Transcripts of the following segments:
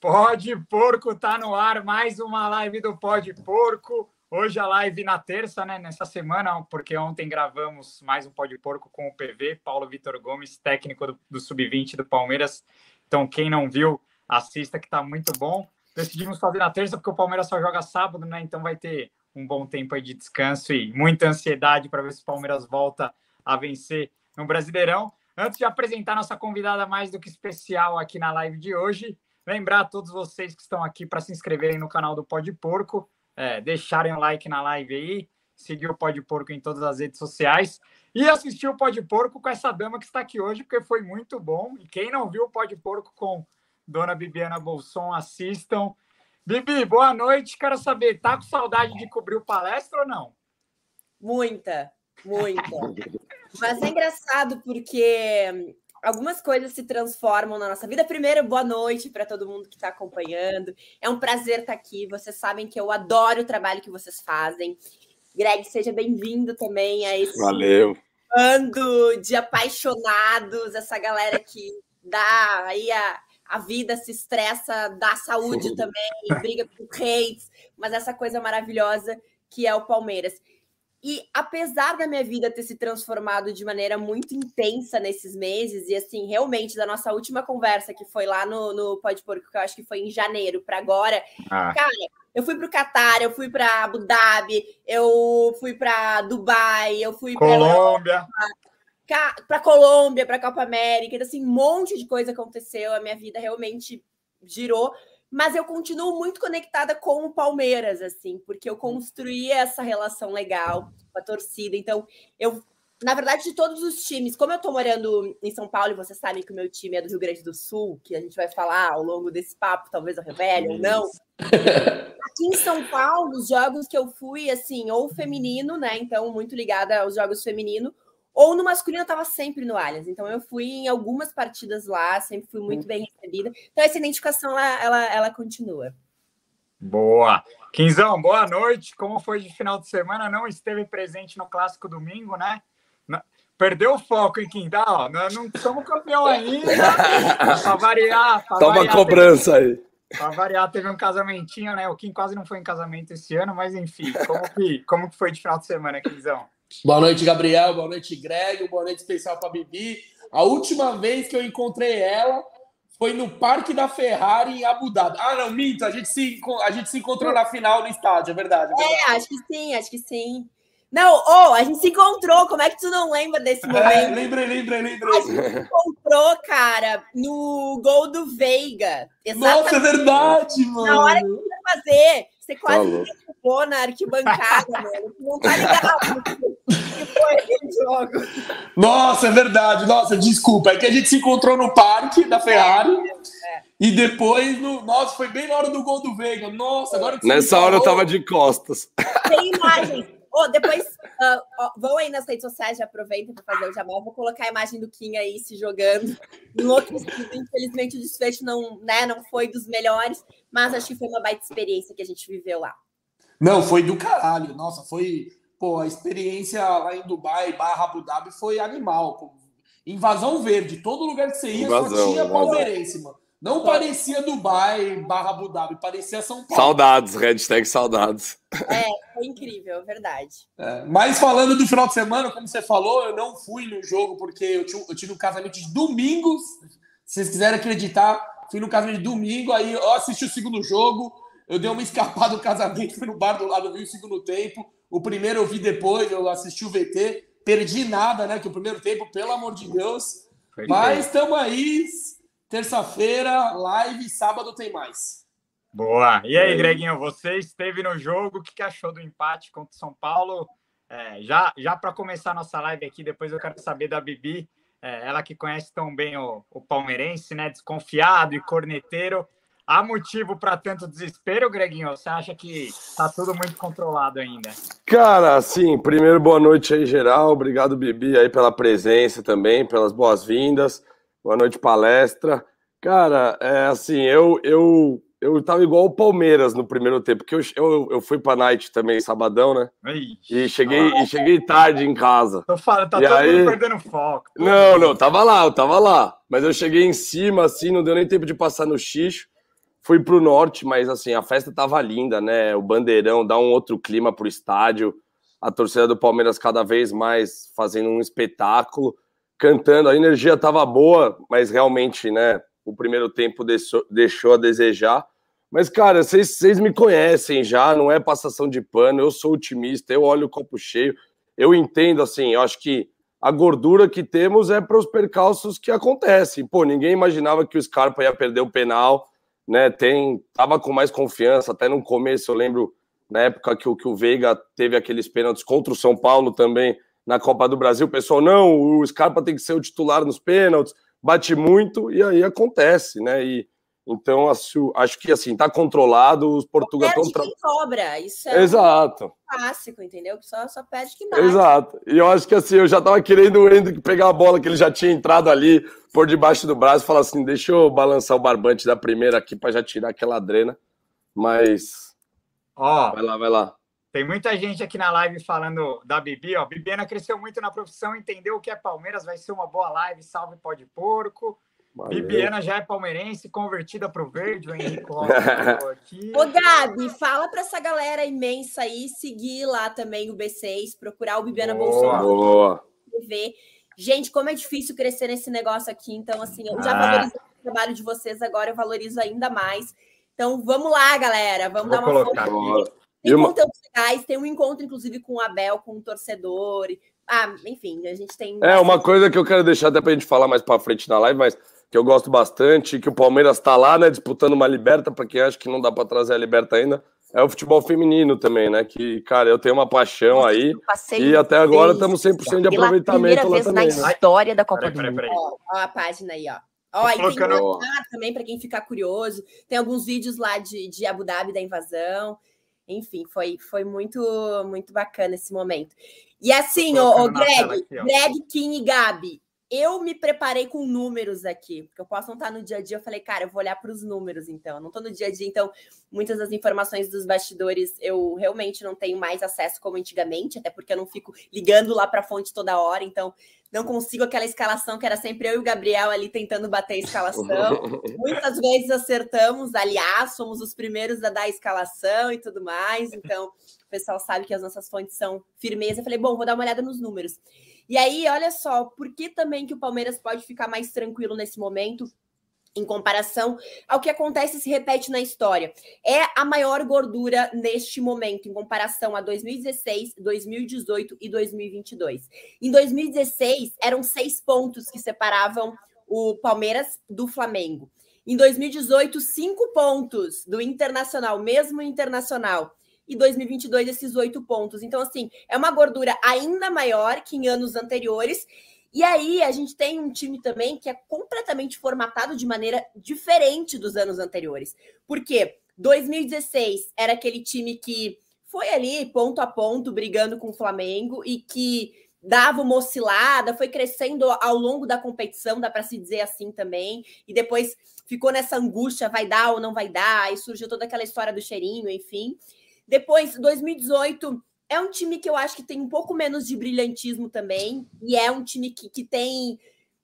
Pode Porco tá no ar, mais uma live do Pode Porco. Hoje a live na terça, né? Nessa semana, porque ontem gravamos mais um Pode Porco com o PV, Paulo Vitor Gomes, técnico do, do Sub-20 do Palmeiras. Então, quem não viu, assista que tá muito bom. Decidimos fazer na terça porque o Palmeiras só joga sábado, né? Então vai ter um bom tempo aí de descanso e muita ansiedade para ver se o Palmeiras volta a vencer no Brasileirão. Antes de apresentar nossa convidada mais do que especial aqui na live de hoje, Lembrar a todos vocês que estão aqui para se inscreverem no canal do Pode Porco, é, deixarem um like na live aí, seguir o Pode Porco em todas as redes sociais e assistir o Pode Porco com essa dama que está aqui hoje, porque foi muito bom. E quem não viu o Pode Porco com Dona Bibiana Bolson, assistam. Bibi, boa noite. Quero saber, tá com saudade de cobrir o palestra ou não? Muita, muita. Mas é engraçado porque algumas coisas se transformam na nossa vida. Primeiro, boa noite para todo mundo que está acompanhando. É um prazer estar tá aqui. Vocês sabem que eu adoro o trabalho que vocês fazem. Greg, seja bem-vindo também a esse Valeu. bando de apaixonados, essa galera que dá aí a, a vida, se estressa, dá saúde também, briga por hates, mas essa coisa maravilhosa que é o Palmeiras. E apesar da minha vida ter se transformado de maneira muito intensa nesses meses, e assim, realmente, da nossa última conversa, que foi lá no, no Pode Porco, que eu acho que foi em janeiro para agora, ah. cara, eu fui para o Catar, eu fui para Abu Dhabi, eu fui para Dubai, eu fui para Colômbia. Para Colômbia, para Copa América, então, assim, um monte de coisa aconteceu, a minha vida realmente girou mas eu continuo muito conectada com o Palmeiras, assim, porque eu construí essa relação legal com a torcida. Então, eu, na verdade, de todos os times, como eu tô morando em São Paulo, e vocês sabem que o meu time é do Rio Grande do Sul, que a gente vai falar ao longo desse papo, talvez eu revele ou não. Aqui em São Paulo, os jogos que eu fui, assim, ou feminino, né? Então, muito ligada aos jogos feminino, ou no masculino eu estava sempre no Allianz. Então eu fui em algumas partidas lá, sempre fui muito bem recebida. Então essa identificação ela, ela, ela continua. Boa. Quinzão, boa noite. Como foi de final de semana? Não esteve presente no clássico domingo, né? Perdeu o foco em Quintal, nós não somos campeão ainda. para variar. Pra Toma variar, cobrança teve, aí. Para variar, teve um casamentinho, né? O Kim quase não foi em casamento esse ano, mas enfim, como que, como que foi de final de semana, Quinzão? Boa noite, Gabriel. Boa noite, Greg. Boa noite especial para Bibi. A última vez que eu encontrei ela foi no Parque da Ferrari em Abu Dhabi. Ah, não, minto. A gente se, a gente se encontrou na final no estádio, é verdade. É, verdade. é acho que sim, acho que sim. Não, oh, a gente se encontrou. Como é que tu não lembra desse é, momento? É, lembrei, lembrei, lembrei. A gente se encontrou, cara, no gol do Veiga. Exatamente. Nossa, é verdade, mano. Na hora que eu ia fazer, você quase tá derrubou na arquibancada, mano. Não tá ligado que foi aquele jogo. Nossa, é verdade. Nossa, desculpa. É que a gente se encontrou no parque da Ferrari. É, é. E depois, no... nossa, foi bem na hora do gol do Veiga. Nossa, agora que Nessa hora eu tava de costas. Tem imagens. Oh, depois uh, oh, vão aí nas redes sociais, já aproveitem para fazer o jamal. Vou colocar a imagem do Kim aí se jogando. Em outro infelizmente, o desfecho não, né, não foi dos melhores, mas acho que foi uma baita experiência que a gente viveu lá. Não, foi do caralho. Nossa, foi. Pô, a experiência lá em Dubai, barra Abu Dhabi, foi animal. Pô. Invasão verde. Todo lugar que você ia invasão, só tinha palmeirense, mano. Não parecia Dubai barra Abu Dhabi, parecia São Paulo. Saudades, hashtag saudades. É, foi incrível, é verdade. É, mas falando do final de semana, como você falou, eu não fui no jogo porque eu, tive, eu tive um casamento de domingo. Se vocês quiserem acreditar, fui no casamento de domingo, aí eu assisti o segundo jogo, eu dei uma escapada do casamento, fui no bar do lado, vi o segundo tempo. O primeiro eu vi depois, eu assisti o VT, perdi nada, né? Que o primeiro tempo, pelo amor de Deus. Foi mas estamos aí Terça-feira, live, sábado tem mais. Boa. E aí, Greginho, você esteve no jogo, o que achou do empate contra o São Paulo? É, já já para começar a nossa live aqui, depois eu quero saber da Bibi, é, ela que conhece tão bem o, o palmeirense, né? Desconfiado e corneteiro. Há motivo para tanto desespero, Greginho? Você acha que tá tudo muito controlado ainda? Cara, assim, primeiro boa noite aí, geral. Obrigado, Bibi, aí pela presença também, pelas boas-vindas. Boa noite, palestra. Cara, é assim, eu eu eu tava igual o Palmeiras no primeiro tempo, porque eu, eu, eu fui pra night também, sabadão, né? E cheguei, ah, e cheguei tarde em casa. Tô falando, tá e todo aí... mundo perdendo foco. Não, não, tava lá, eu tava lá. Mas eu cheguei em cima, assim, não deu nem tempo de passar no xixo. fui pro norte, mas assim, a festa tava linda, né? O bandeirão dá um outro clima pro estádio. A torcida do Palmeiras cada vez mais fazendo um espetáculo, cantando. A energia tava boa, mas realmente, né? O primeiro tempo deixou, deixou a desejar. Mas, cara, vocês me conhecem já, não é passação de pano. Eu sou otimista, eu olho o copo cheio. Eu entendo, assim, eu acho que a gordura que temos é para os percalços que acontecem. Pô, ninguém imaginava que o Scarpa ia perder o penal né? Tem, tava com mais confiança, até no começo eu lembro na época que o, que o Veiga teve aqueles pênaltis contra o São Paulo também na Copa do Brasil, o pessoal, não, o Scarpa tem que ser o titular nos pênaltis, bate muito, e aí acontece, né? E então acho, acho que assim, tá controlado, os portugueses estão. Tra... cobra, isso é Exato. Um clássico, entendeu? Só, só pede que bate. Exato. E eu acho que assim, eu já tava querendo o Hendrick pegar a bola que ele já tinha entrado ali por debaixo do braço e falar assim: deixa eu balançar o barbante da primeira aqui para já tirar aquela drena. Mas. Ó, vai lá, vai lá. Tem muita gente aqui na live falando da Bibi, ó. Bibiana cresceu muito na profissão, entendeu o que é Palmeiras, vai ser uma boa live. Salve, pó de porco. Valeu. Bibiana já é palmeirense, convertida para o verde, o Henrique aqui. Ô, Gabi, fala para essa galera imensa aí seguir lá também o B6, procurar o Bibiana boa, Bolsonaro. Boa. TV. Gente, como é difícil crescer nesse negócio aqui. Então, assim, eu já ah. valorizo o trabalho de vocês, agora eu valorizo ainda mais. Então, vamos lá, galera. Vamos Vou dar uma colocar. foto. Tem uma... conteúdos legais, tem um encontro, inclusive, com o Abel, com o torcedor. Ah, enfim, a gente tem. É, uma coisa que eu quero deixar até pra gente falar mais pra frente na live, mas que eu gosto bastante, que o Palmeiras está lá, né, disputando uma liberta, para quem acha que não dá para trazer a liberta ainda, é o futebol feminino também, né? Que, cara, eu tenho uma paixão aí. E até agora estamos 100% de aproveitamento lá também. na né? história da Copa do Mundo. Ó, ó, a página aí, ó. Ó, e tem um também para quem ficar curioso. Tem alguns vídeos lá de, de Abu Dhabi da invasão. Enfim, foi, foi muito muito bacana esse momento. E assim, o Greg, aqui, Greg, Kim e Gabi, eu me preparei com números aqui, porque eu posso não estar no dia a dia. Eu falei, cara, eu vou olhar para os números, então. Eu não estou no dia a dia, então muitas das informações dos bastidores eu realmente não tenho mais acesso como antigamente, até porque eu não fico ligando lá para a fonte toda hora, então não consigo aquela escalação que era sempre eu e o Gabriel ali tentando bater a escalação. Muitas vezes acertamos, aliás, somos os primeiros a dar a escalação e tudo mais, então o pessoal sabe que as nossas fontes são firmeza. Eu falei, bom, vou dar uma olhada nos números. E aí, olha só, por que também que o Palmeiras pode ficar mais tranquilo nesse momento? Em comparação ao que acontece e se repete na história. É a maior gordura neste momento, em comparação a 2016, 2018 e 2022. Em 2016, eram seis pontos que separavam o Palmeiras do Flamengo. Em 2018, cinco pontos do Internacional, mesmo Internacional e 2022 esses oito pontos. Então, assim, é uma gordura ainda maior que em anos anteriores. E aí a gente tem um time também que é completamente formatado de maneira diferente dos anos anteriores. Porque 2016 era aquele time que foi ali ponto a ponto brigando com o Flamengo e que dava uma oscilada, foi crescendo ao longo da competição, dá para se dizer assim também, e depois ficou nessa angústia, vai dar ou não vai dar, e surgiu toda aquela história do cheirinho, enfim. Depois, 2018 é um time que eu acho que tem um pouco menos de brilhantismo também. E é um time que, que tem.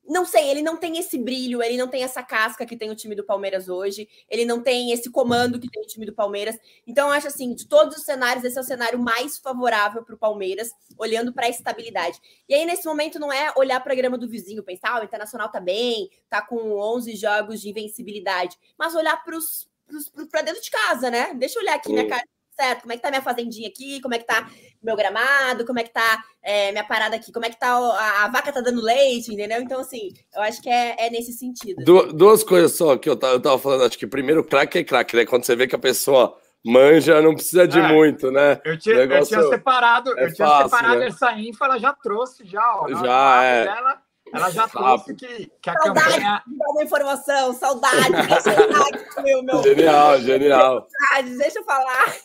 Não sei, ele não tem esse brilho, ele não tem essa casca que tem o time do Palmeiras hoje, ele não tem esse comando que tem o time do Palmeiras. Então, eu acho assim, de todos os cenários, esse é o cenário mais favorável para o Palmeiras, olhando para a estabilidade. E aí, nesse momento, não é olhar para a grama do vizinho, pensar, ah, o Internacional tá bem, tá com 11 jogos de invencibilidade, mas olhar para dentro de casa, né? Deixa eu olhar aqui minha cara certo? Como é que tá minha fazendinha aqui? Como é que tá meu gramado? Como é que tá é, minha parada aqui? Como é que tá a, a, vaca tá dando leite, entendeu? Então, assim, eu acho que é, é nesse sentido. Du duas coisas só que eu tava, eu tava falando, acho que primeiro craque é craque, né? Quando você vê que a pessoa manja, não precisa de é, muito, né? Eu tinha, eu tinha separado, é eu tinha fácil, separado né? essa info, ela já trouxe já, ó. Já, é. Dela, ela já trouxe que, que a saudade campanha. De dar uma informação, saudade. Deixa eu meu, Genial, genial. Saudade, deixa eu falar.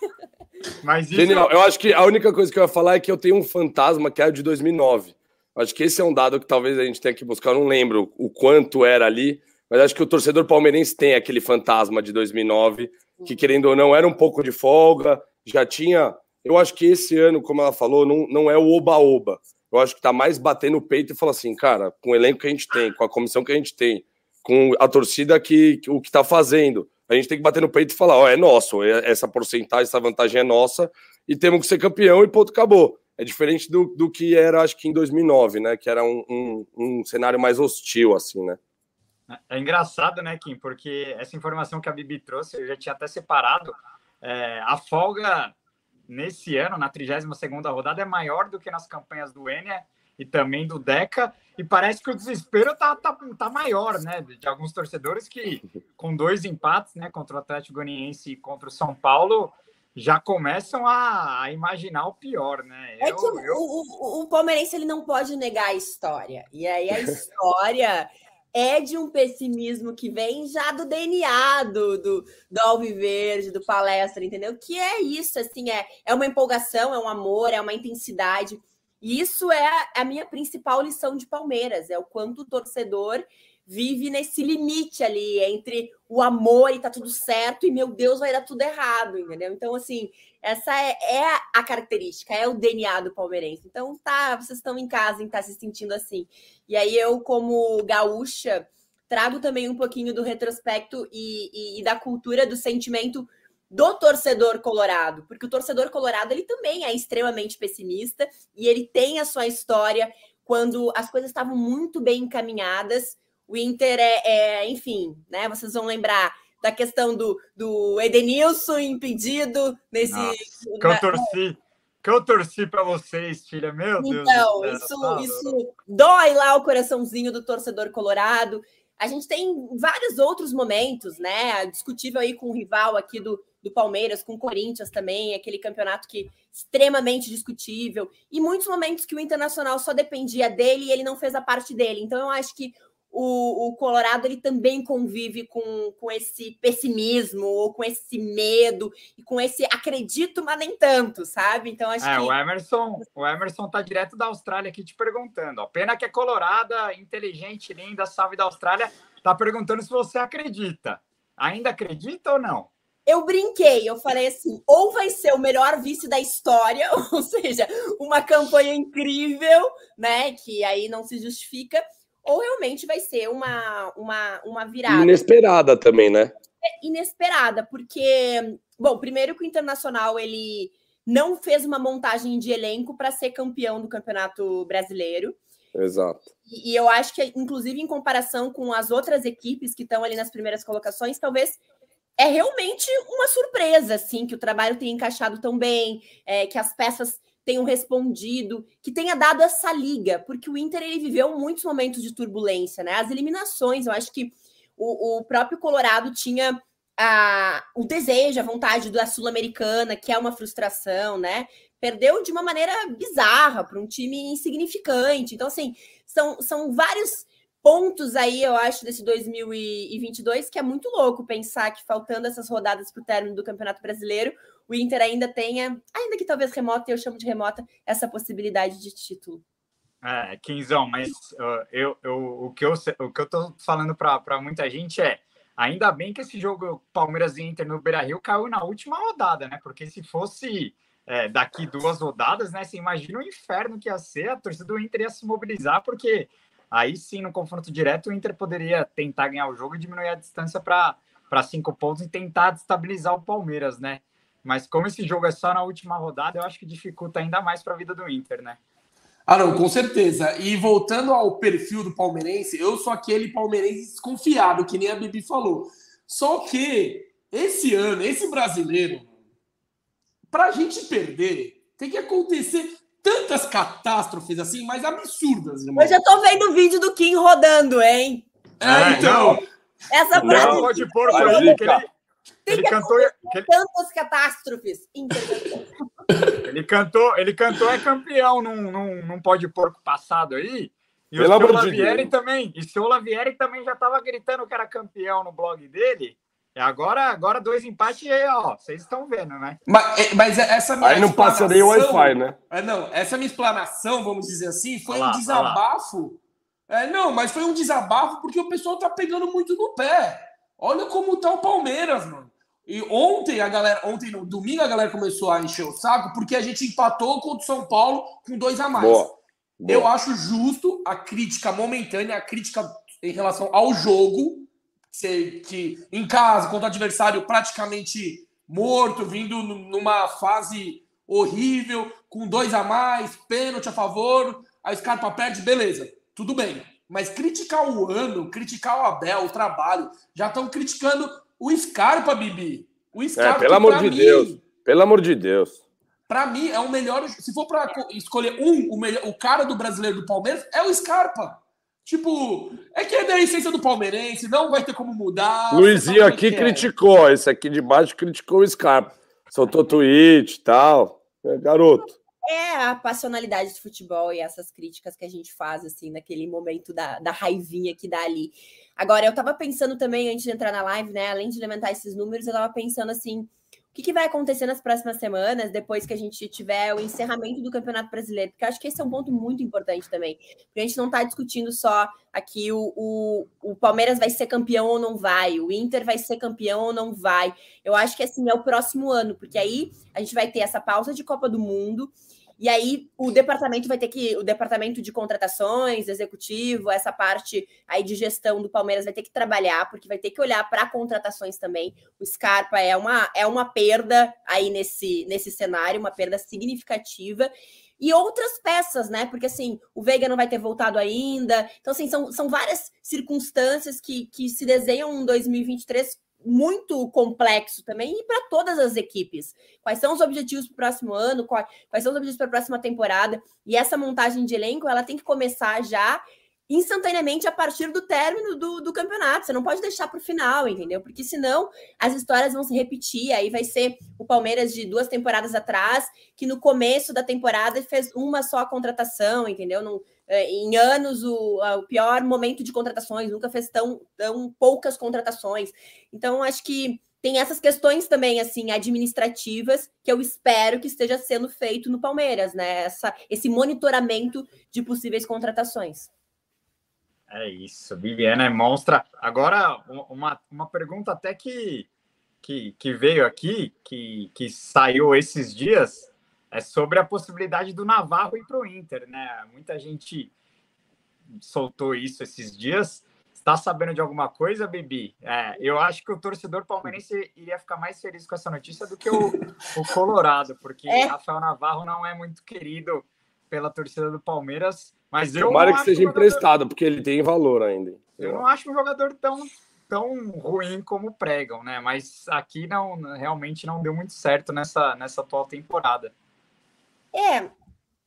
Mas isso... Genial. Eu acho que a única coisa que eu ia falar é que eu tenho um fantasma que é de 2009. Acho que esse é um dado que talvez a gente tenha que buscar. Eu não lembro o quanto era ali, mas acho que o torcedor palmeirense tem aquele fantasma de 2009, que querendo ou não era um pouco de folga, já tinha. Eu acho que esse ano, como ela falou, não, não é o oba-oba eu acho que tá mais batendo o peito e falar assim, cara, com o elenco que a gente tem, com a comissão que a gente tem, com a torcida que, o que tá fazendo, a gente tem que bater no peito e falar: ó, é nosso, é, essa porcentagem, essa vantagem é nossa e temos que ser campeão e ponto, acabou. É diferente do, do que era, acho que em 2009, né? Que era um, um, um cenário mais hostil, assim, né? É engraçado, né, Kim? Porque essa informação que a Bibi trouxe, eu já tinha até separado. É, a folga nesse ano, na 32 rodada, é maior do que nas campanhas do Enia e também do Deca. E parece que o desespero tá, tá, tá maior, né? De alguns torcedores que, com dois empates, né, contra o Atlético Goianiense e contra o São Paulo, já começam a, a imaginar o pior, né? É eu, é que eu... o, o, o palmeirense ele não pode negar a história. E aí a história é de um pessimismo que vem já do DNA do, do, do Alviverde, do palestra, entendeu? Que é isso, assim, é, é uma empolgação, é um amor, é uma intensidade. E isso é a, minha principal lição de Palmeiras, é o quanto o torcedor vive nesse limite ali entre o amor e tá tudo certo e meu Deus vai dar tudo errado, entendeu? Então assim, essa é, é a característica, é o DNA do palmeirense. Então tá, vocês estão em casa, em tá se sentindo assim. E aí eu como gaúcha trago também um pouquinho do retrospecto e, e, e da cultura do sentimento do torcedor colorado, porque o torcedor colorado ele também é extremamente pessimista e ele tem a sua história quando as coisas estavam muito bem encaminhadas o Inter é, é, enfim, né? Vocês vão lembrar da questão do, do Edenilson impedido nesse. Nossa, que eu torci. Que eu torci para vocês, filha, meu então, Deus. Então, isso, tá isso dói lá o coraçãozinho do torcedor colorado. A gente tem vários outros momentos, né? Discutível aí com o rival aqui do, do Palmeiras, com o Corinthians também, aquele campeonato que extremamente discutível, e muitos momentos que o Internacional só dependia dele e ele não fez a parte dele. Então, eu acho que o, o, Colorado ele também convive com, com esse pessimismo ou com esse medo e com esse acredito, mas nem tanto, sabe? Então acho é, que o Emerson, o Emerson tá direto da Austrália aqui te perguntando. Ó, pena que é colorada, inteligente, linda, salve da Austrália, tá perguntando se você acredita. Ainda acredita ou não? Eu brinquei, eu falei assim: ou vai ser o melhor vice da história, ou seja, uma campanha incrível, né? Que aí não se justifica, ou realmente vai ser uma, uma, uma virada. Inesperada também, né? É inesperada, porque, bom, primeiro que o Internacional ele não fez uma montagem de elenco para ser campeão do Campeonato Brasileiro. Exato. E, e, eu acho que, inclusive, em comparação com as outras equipes que estão ali nas primeiras colocações, talvez é realmente uma surpresa, assim, que o trabalho tenha encaixado tão bem, é, que as peças tenham respondido, que tenha dado essa liga, porque o Inter ele viveu muitos momentos de turbulência, né? As eliminações, eu acho que o, o próprio Colorado tinha a, o desejo, a vontade da Sul-Americana, que é uma frustração, né? Perdeu de uma maneira bizarra para um time insignificante. Então, assim, são, são vários pontos aí, eu acho, desse 2022, que é muito louco pensar que faltando essas rodadas para o término do Campeonato Brasileiro, o Inter ainda tenha, ainda que talvez remota, eu chamo de remota, essa possibilidade de título. É, Quinzão, mas uh, eu, eu, o, que eu, o que eu tô falando para muita gente é ainda bem que esse jogo Palmeiras e Inter no Beira Rio caiu na última rodada, né? Porque se fosse é, daqui duas rodadas, né? Você imagina o inferno que ia ser, a torcida do Inter ia se mobilizar, porque aí sim, no confronto direto, o Inter poderia tentar ganhar o jogo e diminuir a distância para cinco pontos e tentar destabilizar o Palmeiras, né? Mas como esse jogo é só na última rodada, eu acho que dificulta ainda mais para a vida do Inter, né? Ah, não, com certeza. E voltando ao perfil do palmeirense, eu sou aquele palmeirense desconfiado, que nem a Bibi falou. Só que esse ano, esse brasileiro, para a gente perder, tem que acontecer tantas catástrofes assim, mais absurdas, irmão. Eu já tô vendo o vídeo do Kim rodando, hein? É, então. Essa frase. Não, pode pôr por ele, ele cantou. Ele... Tantas catástrofes. ele cantou, ele cantou é campeão num, num, num pó de porco passado aí. E Pelo o seu Lavieri também. E o seu Lavieri também já estava gritando que era campeão no blog dele. E agora, agora dois empates aí, ó. Vocês estão vendo, né? Mas, é, mas essa minha Aí não passa nem o Wi-Fi, né? É, não, essa minha explanação, vamos dizer assim, foi olá, um desabafo. É, não, mas foi um desabafo porque o pessoal tá pegando muito no pé. Olha como tá o Palmeiras, mano. E ontem a galera, ontem no domingo a galera começou a encher o saco porque a gente empatou contra o São Paulo com dois a mais. Boa. Eu acho justo a crítica momentânea, a crítica em relação ao jogo, que em casa, contra o adversário praticamente morto, vindo numa fase horrível, com dois a mais, pênalti a favor, a Scarpa perde, beleza, tudo bem. Mas criticar o ano, criticar o Abel, o trabalho, já estão criticando o Scarpa, Bibi. O é, Scarpa, é, pelo amor de mim, Deus. Pelo amor de Deus. Para mim, é o melhor. Se for para escolher um, o, melhor, o cara do brasileiro do Palmeiras, é o Scarpa. Tipo, é que é da essência do palmeirense, não vai ter como mudar. Luizinho aqui é. criticou, esse aqui de baixo criticou o Scarpa. Soltou tweet e tal. É, garoto. É a passionalidade do futebol e essas críticas que a gente faz, assim, naquele momento da, da raivinha que dá ali. Agora, eu tava pensando também, antes de entrar na live, né? Além de levantar esses números, eu tava pensando assim o que, que, vai acontecer nas próximas semanas, depois que a gente tiver o encerramento do Campeonato Brasileiro? Porque eu acho que esse é um ponto muito importante também. Porque a gente não está discutindo só aqui o, o, o, Palmeiras vai ser campeão ou não vai, o Inter vai ser campeão ou não vai. Eu acho que assim é o próximo ano, porque aí a gente vai ter essa pausa de Copa do Mundo e aí o departamento vai ter que, o departamento de contratações, executivo, essa parte aí de gestão do Palmeiras vai ter que trabalhar, porque vai ter que olhar para contratações também. O Scarpa é uma, é uma perda aí nesse, nesse cenário, uma perda significativa e outras peças, né? Porque assim, o Veiga não vai ter voltado ainda. Então, assim, são, são várias circunstâncias que, que se desenham em 2023 muito complexo também e para todas as equipes. Quais são os objetivos para o próximo ano? Quais, são os objetivos para a próxima temporada? E essa montagem de elenco ela tem que começar já instantaneamente a partir do término do, do campeonato. Você não pode deixar para o final, entendeu? Porque senão as histórias vão se repetir. Aí vai ser o Palmeiras de duas temporadas atrás, que no começo da temporada fez uma só contratação, entendeu? Não, em anos o, o, pior momento de contratações, nunca fez tão, tão poucas contratações. Então, acho que tem essas questões também, assim, administrativas, que eu espero que esteja sendo feito no Palmeiras, né? Essa, esse monitoramento de possíveis contratações. É isso, Viviana é monstra. Agora, uma, uma pergunta até que, que, que veio aqui, que, que saiu esses dias, é sobre a possibilidade do Navarro ir para o Inter, né? Muita gente soltou isso esses dias. Está sabendo de alguma coisa, Bibi? É, eu acho que o torcedor palmeirense iria ficar mais feliz com essa notícia do que o, o Colorado, porque é. Rafael Navarro não é muito querido pela torcida do Palmeiras. Mas eu Tomara que seja jogador... emprestado, porque ele tem valor ainda. Eu não acho um jogador tão, tão ruim como pregam, né? Mas aqui não realmente não deu muito certo nessa, nessa atual temporada. É,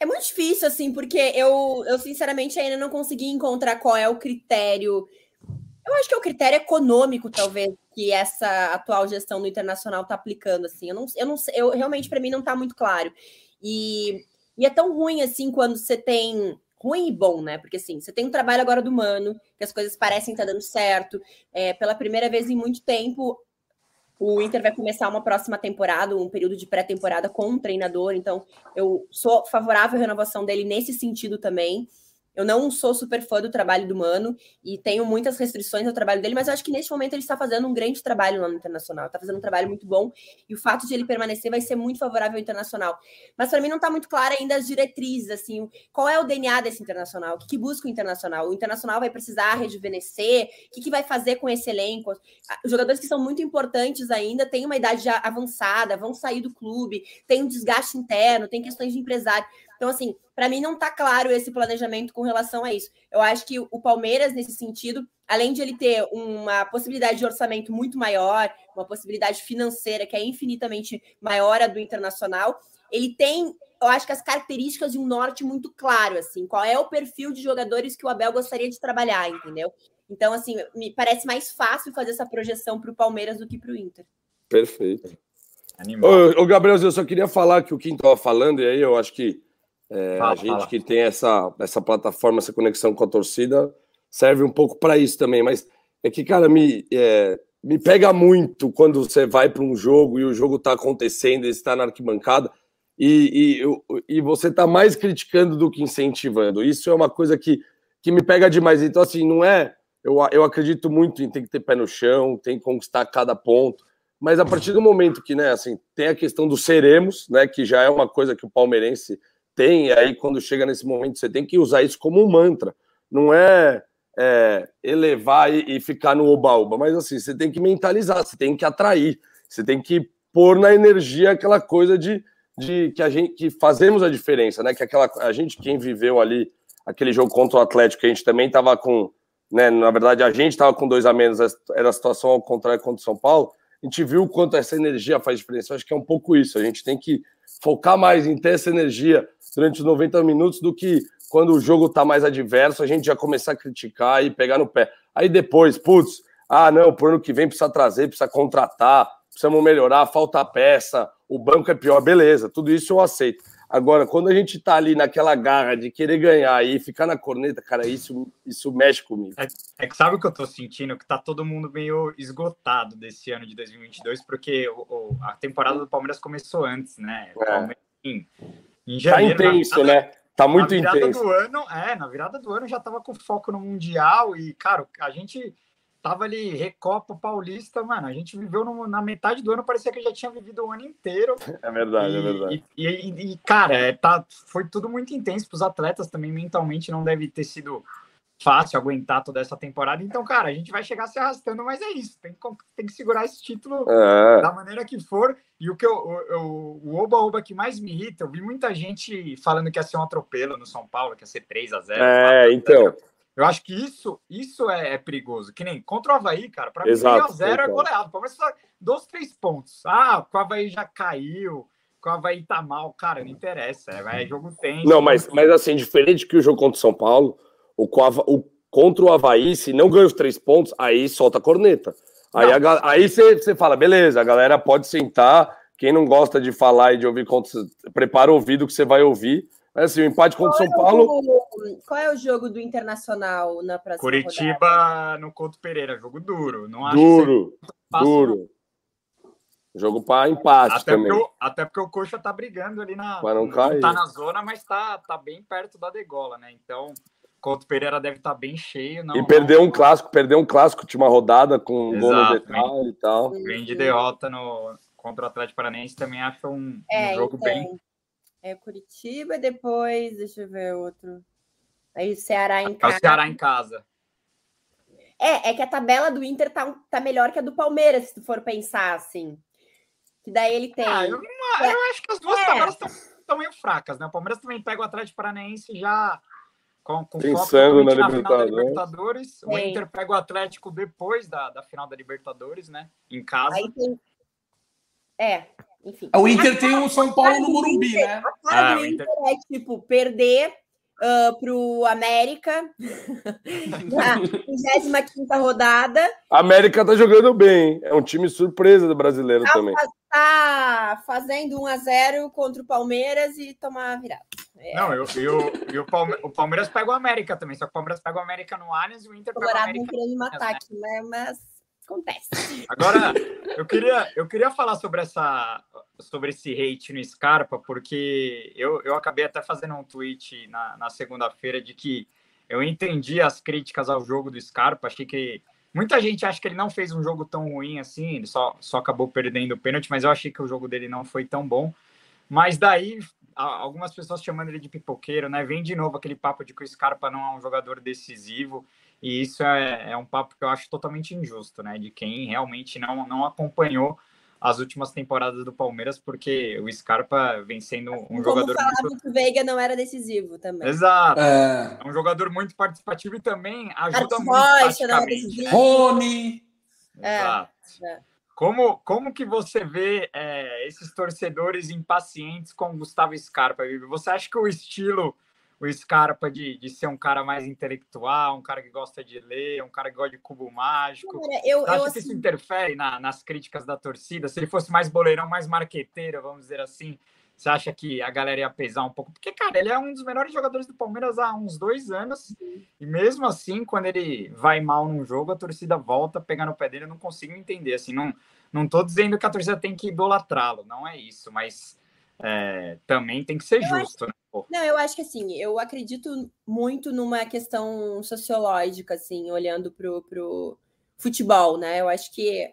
é muito difícil, assim, porque eu, eu sinceramente ainda não consegui encontrar qual é o critério. Eu acho que é o critério econômico, talvez, que essa atual gestão do internacional está aplicando, assim. Eu não, eu não eu realmente para mim não está muito claro. E, e é tão ruim assim quando você tem ruim e bom, né? Porque assim, você tem um trabalho agora do Mano, que as coisas parecem estar tá dando certo. É, pela primeira vez em muito tempo, o Inter vai começar uma próxima temporada, um período de pré-temporada com um treinador, então eu sou favorável à renovação dele nesse sentido também. Eu não sou super fã do trabalho do Mano e tenho muitas restrições ao trabalho dele, mas eu acho que neste momento ele está fazendo um grande trabalho lá no Internacional. Está fazendo um trabalho muito bom e o fato de ele permanecer vai ser muito favorável ao Internacional. Mas para mim não está muito clara ainda as diretrizes, assim, qual é o DNA desse Internacional? O que, que busca o Internacional? O Internacional vai precisar rejuvenescer? O que, que vai fazer com esse elenco? Os jogadores que são muito importantes ainda têm uma idade já avançada, vão sair do clube, tem um desgaste interno, tem questões de empresário. Então, assim, para mim não está claro esse planejamento com relação a isso. Eu acho que o Palmeiras, nesse sentido, além de ele ter uma possibilidade de orçamento muito maior, uma possibilidade financeira que é infinitamente maior a do Internacional, ele tem, eu acho que as características de um norte muito claro, assim, qual é o perfil de jogadores que o Abel gostaria de trabalhar, entendeu? Então, assim, me parece mais fácil fazer essa projeção para o Palmeiras do que para o Inter. Perfeito. Ô, ô, Gabriel, eu só queria falar que o Kim estava falando, e aí eu acho que é, fala, a gente fala. que tem essa, essa plataforma, essa conexão com a torcida, serve um pouco para isso também. Mas é que, cara, me, é, me pega muito quando você vai para um jogo e o jogo está acontecendo, e está na arquibancada, e, e, e você está mais criticando do que incentivando. Isso é uma coisa que, que me pega demais. Então, assim, não é. Eu, eu acredito muito em ter que ter pé no chão, tem que conquistar cada ponto. Mas a partir do momento que, né, assim, tem a questão do seremos, né, que já é uma coisa que o palmeirense tem, aí quando chega nesse momento você tem que usar isso como um mantra. Não é, é, elevar e, e, ficar no oba-oba, mas assim, você tem que mentalizar, você tem que atrair, você tem que pôr na energia aquela coisa de, de que a gente que fazemos a diferença, né? Que aquela a gente quem viveu ali aquele jogo contra o Atlético, a gente também estava com, né? Na verdade, a gente estava com dois a menos, era a situação ao contrário contra o São Paulo. A gente viu quanto essa energia faz diferença. Eu acho que é um pouco isso. A gente tem que focar mais em ter essa energia durante os 90 minutos do que quando o jogo está mais adverso, a gente já começar a criticar e pegar no pé. Aí depois, putz, ah, não, por ano que vem precisa trazer, precisa contratar, precisamos melhorar, falta peça, o banco é pior, beleza, tudo isso eu aceito. Agora, quando a gente tá ali naquela garra de querer ganhar e ficar na corneta, cara, isso, isso mexe comigo. É, é que sabe o que eu tô sentindo? Que tá todo mundo meio esgotado desse ano de 2022, porque o, o, a temporada do Palmeiras começou antes, né? O é. Palmeiras, em, em janeiro, tá intenso, né? Tá muito na intenso. Do ano, é, na virada do ano já tava com foco no Mundial e, cara, a gente tava ali, Recopa Paulista, mano, a gente viveu no, na metade do ano, parecia que já tinha vivido o ano inteiro. É verdade, e, é verdade. E, e, e cara, é, tá, foi tudo muito intenso para os atletas também, mentalmente não deve ter sido fácil aguentar toda essa temporada. Então, cara, a gente vai chegar se arrastando, mas é isso, tem que, tem que segurar esse título é. da maneira que for. E o que eu, eu, o oba-oba que mais me irrita, eu vi muita gente falando que ia ser um atropelo no São Paulo, que ia ser 3 a 0 É, então. Eu acho que isso, isso é, é, perigoso. Que nem contra o Havaí, cara, para mim 3x0 é goleado. Palmeiras só dois, três pontos. Ah, o Havaí já caiu, o Havaí tá mal. Cara, não interessa. É, é jogo tem. Não, mas, mas assim, diferente que o jogo contra o São Paulo, o, o contra o Havaí, se não ganha os três pontos, aí solta a corneta. Aí, aí você, você fala, beleza, a galera pode sentar. Quem não gosta de falar e de ouvir, prepara o ouvido que você vai ouvir mas assim, o empate contra o São é Paulo. O, qual é o jogo do Internacional na próxima Curitiba rodada? no Couto Pereira, jogo duro. Não acho duro, duro. Jogo para empate até também. Porque o, até porque o Coxa tá brigando ali na. Para não cair. Tá na zona, mas tá, tá bem perto da degola, né? Então, Couto Pereira deve estar tá bem cheio. Não, e perdeu um clássico, perdeu um clássico, última rodada com um gol no detalhe e tal. Vem de derrota no, contra o Atlético Paranaense, também acho um, é, um jogo então. bem é Curitiba, depois, deixa eu ver outro. Aí o Ceará em casa. É o Ceará em casa. É, é que a tabela do Inter tá, tá melhor que a do Palmeiras, se tu for pensar assim. Que daí ele tem. Ah, eu, não, eu acho que as duas é. tabelas estão meio fracas, né? O Palmeiras também pega o Atlético Paranaense já com, com Pensando na, na final da Libertadores. O Inter pega o Atlético depois da, da final da Libertadores, né? Em casa. Aí tem... É, enfim. O Inter tem o São Paulo no Morumbi, Inter, né? A cara ah, do Inter, Inter é tipo perder uh, pro América na 25 rodada. A América tá jogando bem, é um time surpresa do brasileiro tá, também. Tá fazendo 1 a 0 contra o Palmeiras e tomar virada. É. Não, eu, eu, eu, o Palmeiras pega o América também, só que o Palmeiras pega o América no Allianz e o Inter pega o América. matar né? aqui, né? Mas acontece. Agora, eu queria, eu queria falar sobre, essa, sobre esse hate no Scarpa, porque eu, eu acabei até fazendo um tweet na, na segunda-feira de que eu entendi as críticas ao jogo do Scarpa, achei que muita gente acha que ele não fez um jogo tão ruim assim, ele só, só acabou perdendo o pênalti, mas eu achei que o jogo dele não foi tão bom. Mas daí, algumas pessoas chamando ele de pipoqueiro, né? Vem de novo aquele papo de que o Scarpa não é um jogador decisivo. E isso é, é um papo que eu acho totalmente injusto, né? De quem realmente não, não acompanhou as últimas temporadas do Palmeiras, porque o Scarpa vem sendo um Como jogador. Muito... que o Veiga não era decisivo também. Exato. É, é um jogador muito participativo e também ajuda muito. Rocha, não é Rony. Exato. É. Como, como que você vê é, esses torcedores impacientes com o Gustavo Scarpa, Você acha que o estilo o Scarpa de, de ser um cara mais intelectual, um cara que gosta de ler, um cara que gosta de cubo mágico. Cara, eu, Você acha eu, que isso assim interfere na, nas críticas da torcida? Se ele fosse mais boleirão, mais marqueteiro, vamos dizer assim, você acha que a galera ia pesar um pouco? Porque, cara, ele é um dos melhores jogadores do Palmeiras há uns dois anos. E mesmo assim, quando ele vai mal num jogo, a torcida volta a pegar no pé dele. Eu não consigo entender. Assim, não, não tô dizendo que a torcida tem que idolatrá-lo, não é isso. Mas é, também tem que ser eu justo, acho, né? Não, eu acho que assim, eu acredito muito numa questão sociológica, assim, olhando pro, pro futebol, né? Eu acho que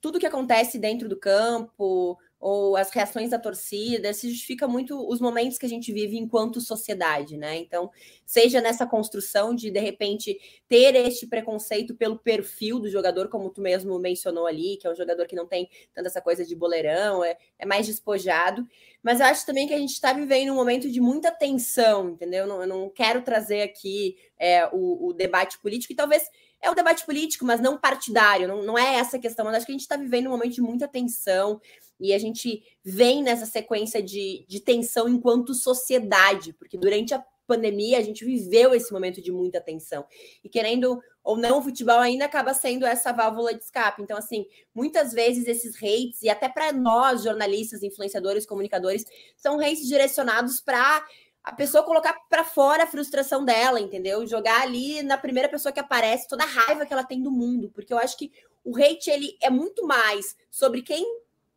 tudo que acontece dentro do campo, ou as reações da torcida, se justifica muito os momentos que a gente vive enquanto sociedade, né? Então, seja nessa construção de, de repente, ter este preconceito pelo perfil do jogador, como tu mesmo mencionou ali, que é um jogador que não tem tanta essa coisa de boleirão, é, é mais despojado, mas eu acho também que a gente está vivendo um momento de muita tensão, entendeu? Eu não, eu não quero trazer aqui é, o, o debate político, e talvez é um debate político, mas não partidário, não, não é essa a questão, mas acho que a gente está vivendo um momento de muita tensão e a gente vem nessa sequência de, de tensão enquanto sociedade, porque durante a pandemia a gente viveu esse momento de muita tensão. E querendo ou não, o futebol ainda acaba sendo essa válvula de escape. Então, assim, muitas vezes esses hates, e até para nós, jornalistas, influenciadores, comunicadores, são hates direcionados para a pessoa colocar para fora a frustração dela, entendeu? Jogar ali na primeira pessoa que aparece toda a raiva que ela tem do mundo, porque eu acho que o hate ele é muito mais sobre quem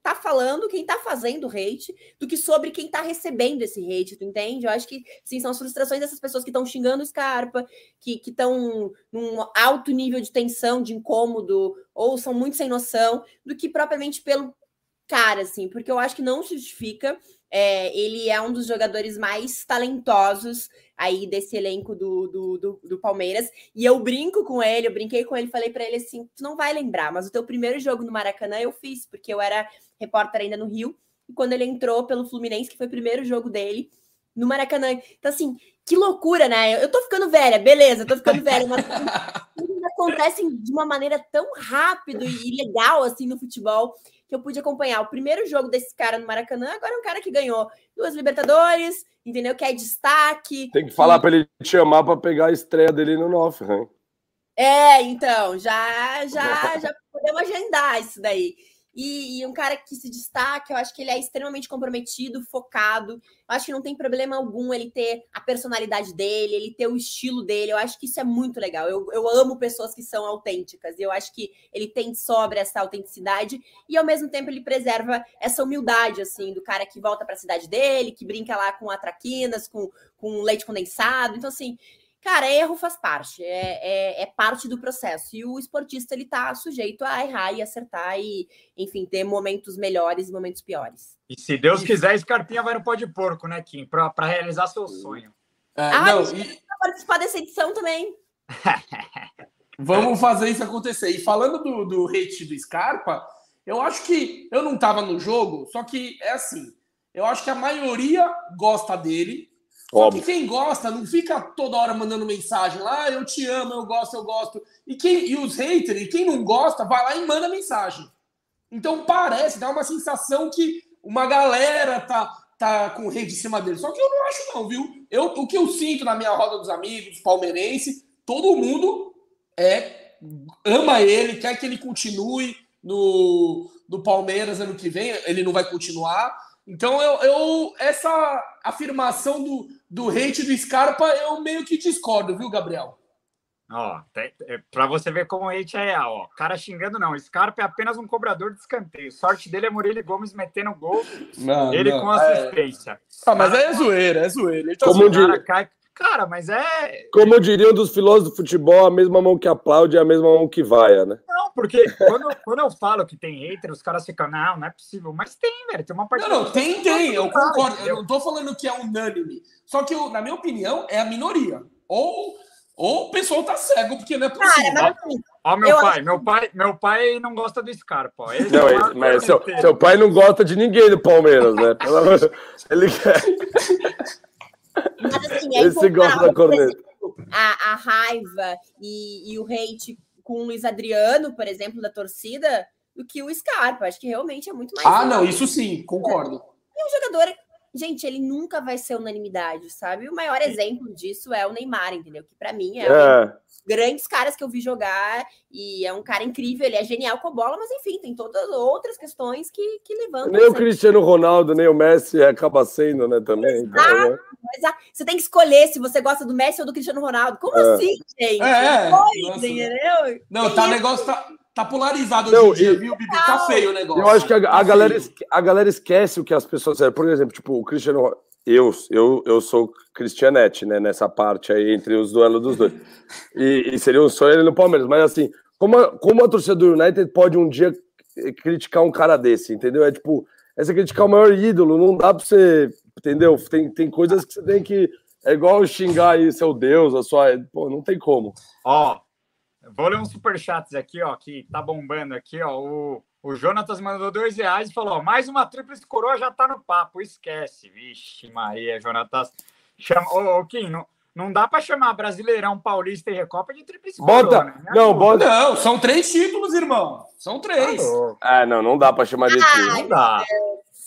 tá falando, quem tá fazendo hate, do que sobre quem tá recebendo esse hate, tu entende? Eu acho que, sim, são as frustrações dessas pessoas que estão xingando o Scarpa, que estão num alto nível de tensão, de incômodo, ou são muito sem noção, do que propriamente pelo cara, assim, porque eu acho que não justifica é, ele é um dos jogadores mais talentosos aí desse elenco do, do, do, do, Palmeiras. E eu brinco com ele, eu brinquei com ele, falei para ele assim: tu não vai lembrar, mas o teu primeiro jogo no Maracanã eu fiz, porque eu era repórter ainda no Rio. E quando ele entrou pelo Fluminense, que foi o primeiro jogo dele no Maracanã. Então, assim, que loucura, né? Eu tô ficando velha, beleza, tô ficando velha, mas acontecem de uma maneira tão rápido e legal assim no futebol que eu pude acompanhar o primeiro jogo desse cara no Maracanã. Agora é um cara que ganhou duas Libertadores, entendeu? Que é destaque. Tem que falar para ele te chamar para pegar a estreia dele no Hoffenheim. É, então, já, já, já podemos agendar isso daí. E, e, um cara que se destaca, eu acho que ele é extremamente comprometido, focado. Eu acho que não tem problema algum ele ter a personalidade dele, ele ter o estilo dele. Eu acho que isso é muito legal. Eu, eu amo pessoas que são autênticas. E eu acho que ele tem sobre essa autenticidade e ao mesmo tempo ele preserva essa humildade, assim, do cara que volta para a cidade dele, que brinca lá com atraquinas, com, com leite condensado. Então, assim, Cara, erro faz parte, é, é, é, parte do processo. E o esportista ele tá sujeito a errar e acertar e, enfim, ter momentos melhores e momentos piores. E se Deus quiser, Scarpinha vai no pó de porco, né, Kim? Para realizar seu sonho. É, ah, não, e... participar dessa edição também. Vamos fazer isso acontecer. E falando do, do hate do Scarpa, eu acho que eu não estava no jogo, só que é assim. Eu acho que a maioria gosta dele, só que quem gosta não fica toda hora mandando mensagem lá, ah, eu te amo, eu gosto, eu gosto. E, quem, e os haters, e quem não gosta, vai lá e manda mensagem. Então parece, dá uma sensação que uma galera tá, tá com rede em cima dele. Só que eu não acho, não, viu? Eu, o que eu sinto na minha roda dos amigos, palmeirenses, todo mundo é ama ele, quer que ele continue no, no Palmeiras ano que vem. Ele não vai continuar. Então eu, eu essa afirmação do, do hate do Scarpa, eu meio que discordo, viu, Gabriel? Ó, é, para você ver como o hate é real, ó. Cara xingando não, Scarpa é apenas um cobrador de escanteio. Sorte dele é Murilo Gomes metendo gol, não, ele não, com assistência. É... Ah, mas é zoeira, é zoeira. Tá como cara, cai... cara, mas é. Como diriam dos filósofos do futebol, a mesma mão que aplaude é a mesma mão que vai, né? Não, porque quando, quando eu falo que tem hater, os caras ficam, não, não é possível. Mas tem, velho, tem uma parte. Não, não, tem, tem, eu concordo. Eu não tô falando que é unânime. Só que, na minha opinião, é a minoria. Ou, ou o pessoal tá cego, porque não é possível. Cara, Ó, meu eu pai, meu pai, meu pai não gosta do Scarpa. Não, é mas seu, seu, pai não gosta de ninguém do Palmeiras, né? Ele quer. Mas assim, é Esse gosta da corneta. A, a raiva e, e o hate com o Luiz Adriano, por exemplo, da torcida, do que o Scarpa. Acho que realmente é muito mais. Ah, não, isso sim, concordo. E um jogador, gente, ele nunca vai ser unanimidade, sabe? O maior exemplo disso é o Neymar, entendeu? Que para mim é, é. Um dos grandes caras que eu vi jogar e é um cara incrível, ele é genial com a bola, mas enfim, tem todas outras questões que, que levantam. Nem o Cristiano Ronaldo, nem o Messi acaba sendo, né, também. Então, exato, então, né? exato. Você tem que escolher se você gosta do Messi ou do Cristiano Ronaldo. Como é. assim, gente? É, Coisa, entendeu? Não, tá, o negócio tá, tá polarizado não, hoje em dia, viu, Bibi? Tá feio o negócio. Eu acho que a, a, tá galera, a galera esquece o que as pessoas... Por exemplo, tipo, o Cristiano eu, eu, eu sou Cristianete, né, nessa parte aí, entre os duelos dos dois. E, e seria um sonho ele no Palmeiras, mas assim, como a, como a torcida do United pode um dia criticar um cara desse, entendeu? É tipo, é você criticar o maior ídolo, não dá pra você, entendeu? Tem, tem coisas que você tem que. É igual xingar aí seu Deus, a sua. Pô, não tem como. Ó, vou ler uns superchats aqui, ó, que tá bombando aqui, ó. O, o Jonatas mandou dois reais e falou: mais uma tríplice coroa já tá no papo, esquece. Vixe, Maria, Jonatas. Chama... Ô, ô Kim, não, não dá para chamar Brasileirão, Paulista e Recopa de tríplice bota, coroa. Né? Não, bota. Não, são três títulos, irmão. São três. Ah, não, não dá para chamar de título. Não dá.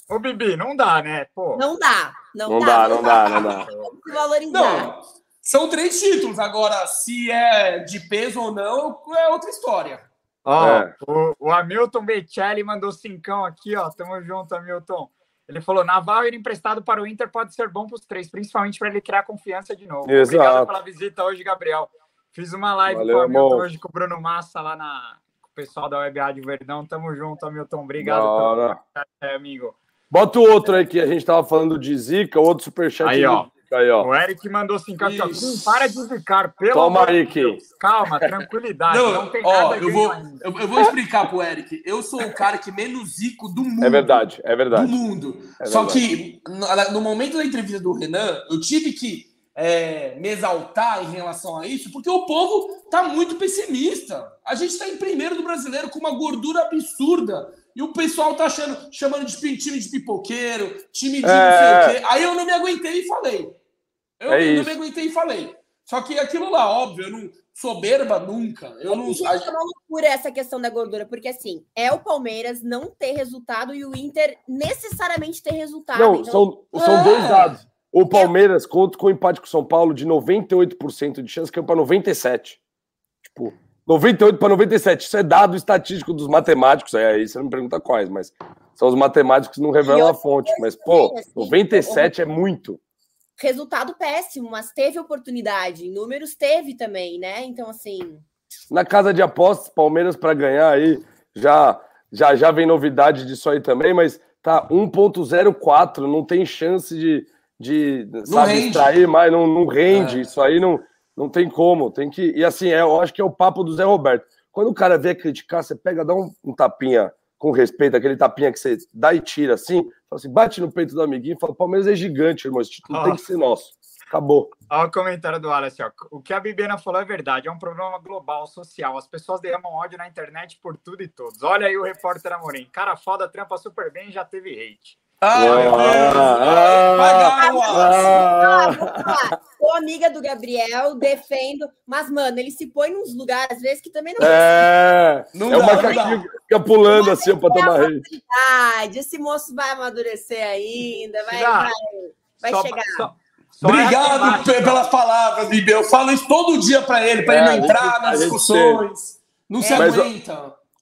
Ô, Bibi, não dá, né? Pô. Não dá. Não, não dá, dá, não dá, não dá. Valorizar. Não, são três títulos. Agora, se é de peso ou não, é outra história. Ó, é. o, o Hamilton Becelli mandou cincão aqui, ó. Tamo junto, Hamilton. Ele falou: Naval ir emprestado para o Inter pode ser bom para os três, principalmente para ele criar confiança de novo. Exato. Obrigado pela visita hoje, Gabriel. Fiz uma live Valeu, com o Hamilton hoje com o Bruno Massa lá na com o pessoal da Web Rádio Verdão. Tamo junto, Hamilton. Obrigado, pelo... é, amigo. Bota o outro aí que a gente tava falando de Zica, outro superchat. Aí, ó. Aí, ó. O Eric mandou cinco aqui. Para de zicar, pelo Toma amor aí, de Deus. Calma, tranquilidade. Não, não tem ó, nada eu vou, eu, eu, vou explicar pro Eric. Eu sou o cara que menos zico do mundo. É verdade, é verdade. Do mundo. É Só verdade. que no, no momento da entrevista do Renan, eu tive que é, me exaltar em relação a isso, porque o povo tá muito pessimista. A gente tá em primeiro do brasileiro com uma gordura absurda. E o pessoal tá achando, chamando de time de pipoqueiro, time de É. não sei o quê. Aí eu não me aguentei e falei. Eu É não me aguentei e falei. Só que aquilo lá, óbvio, eu não. Soberba nunca. Eu não. Gente, é uma loucura essa questão da gordura, porque assim, é o Palmeiras não ter resultado e o Inter necessariamente ter resultado. Não, então, são, são É. dois dados. O Palmeiras conta com o empate com o São Paulo de 98% de chance, caiu para 97%. Tipo, 98 para 97. Isso é dado estatístico dos matemáticos. É, aí você não me pergunta quais, mas são os matemáticos que não revelam a fonte. Mas, pô, assim, 97 é muito. Resultado péssimo, mas teve oportunidade. Em números teve também, né? Então, assim. Na casa de apostas, Palmeiras para ganhar aí, já, já já vem novidade disso aí também, mas tá 1.04, não tem chance de, de sabe, rende. extrair mais, não, não rende, É. isso aí não, não tem como, tem que, e assim, é, eu acho que é o papo do Zé Roberto, quando o cara vier criticar, você pega, dá um, um tapinha com respeito, aquele tapinha que você dá e tira assim, fala assim, bate no peito do amiguinho e fala, Palmeiras é gigante, irmão, esse título tem que ser nosso, acabou. Olha o comentário do Wallace. Ó. O que a Bibiana falou é verdade. É um problema global, social. As pessoas derramam ódio na internet por tudo e todos. Olha aí o repórter Amorim. Cara foda, trampa super bem já teve hate. Ah, meu Deus! Ah, o. Ah. Sou amiga do Gabriel, defendo, mas, mano, ele se põe nos lugares, às vezes, que também não É, Não é o dá, não macaquinho que fica pulando assim pra tomar verdade. Esse moço vai amadurecer ainda, vai, vai, vai Só- chegar. só- só Obrigado pelas palavras, Bibi. Eu falo isso todo dia pra ele, pra É, ele não entrar nas discussões. Não se Mas,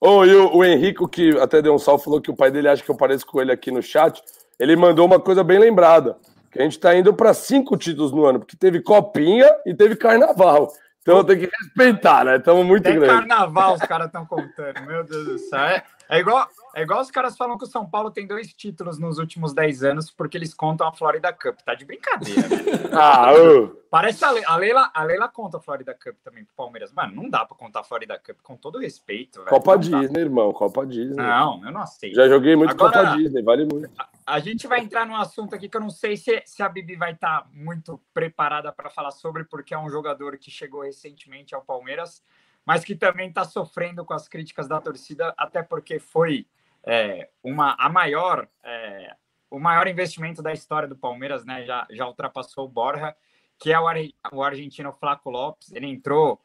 Ô, e o, o Henrico, que até deu um salve, falou que o pai dele acha que eu pareço com ele aqui no chat. Ele mandou uma coisa bem lembrada: que a gente tá indo para cinco títulos no ano, porque teve Copinha e teve Carnaval. Então tem que respeitar, né? Estamos muito Tem grandes. carnaval os caras estão contando. Meu Deus do céu. É, é igual, é igual os caras falam que o São Paulo tem dois títulos nos últimos 10 anos porque eles contam a Florida Cup. Tá de brincadeira, velho. Ah, ô. Parece a, Le- a Leila, a Leila conta a Florida Cup também pro Palmeiras. Mano, não dá pra contar a Florida Cup com todo respeito, velho. Copa Não dá. Disney, irmão. Copa Disney. Não, eu não aceito. Já joguei muito Agora- Copa Disney, vale muito. A gente vai entrar num assunto aqui que eu não sei se, se a Bibi vai estar muito preparada para falar sobre, porque é um jogador que chegou recentemente ao Palmeiras, mas que também está sofrendo com as críticas da torcida, até porque foi é, uma, a maior, é, o maior investimento da história do Palmeiras, né? Já, já ultrapassou o Borja, que é o, o argentino Flaco Lopes. Ele entrou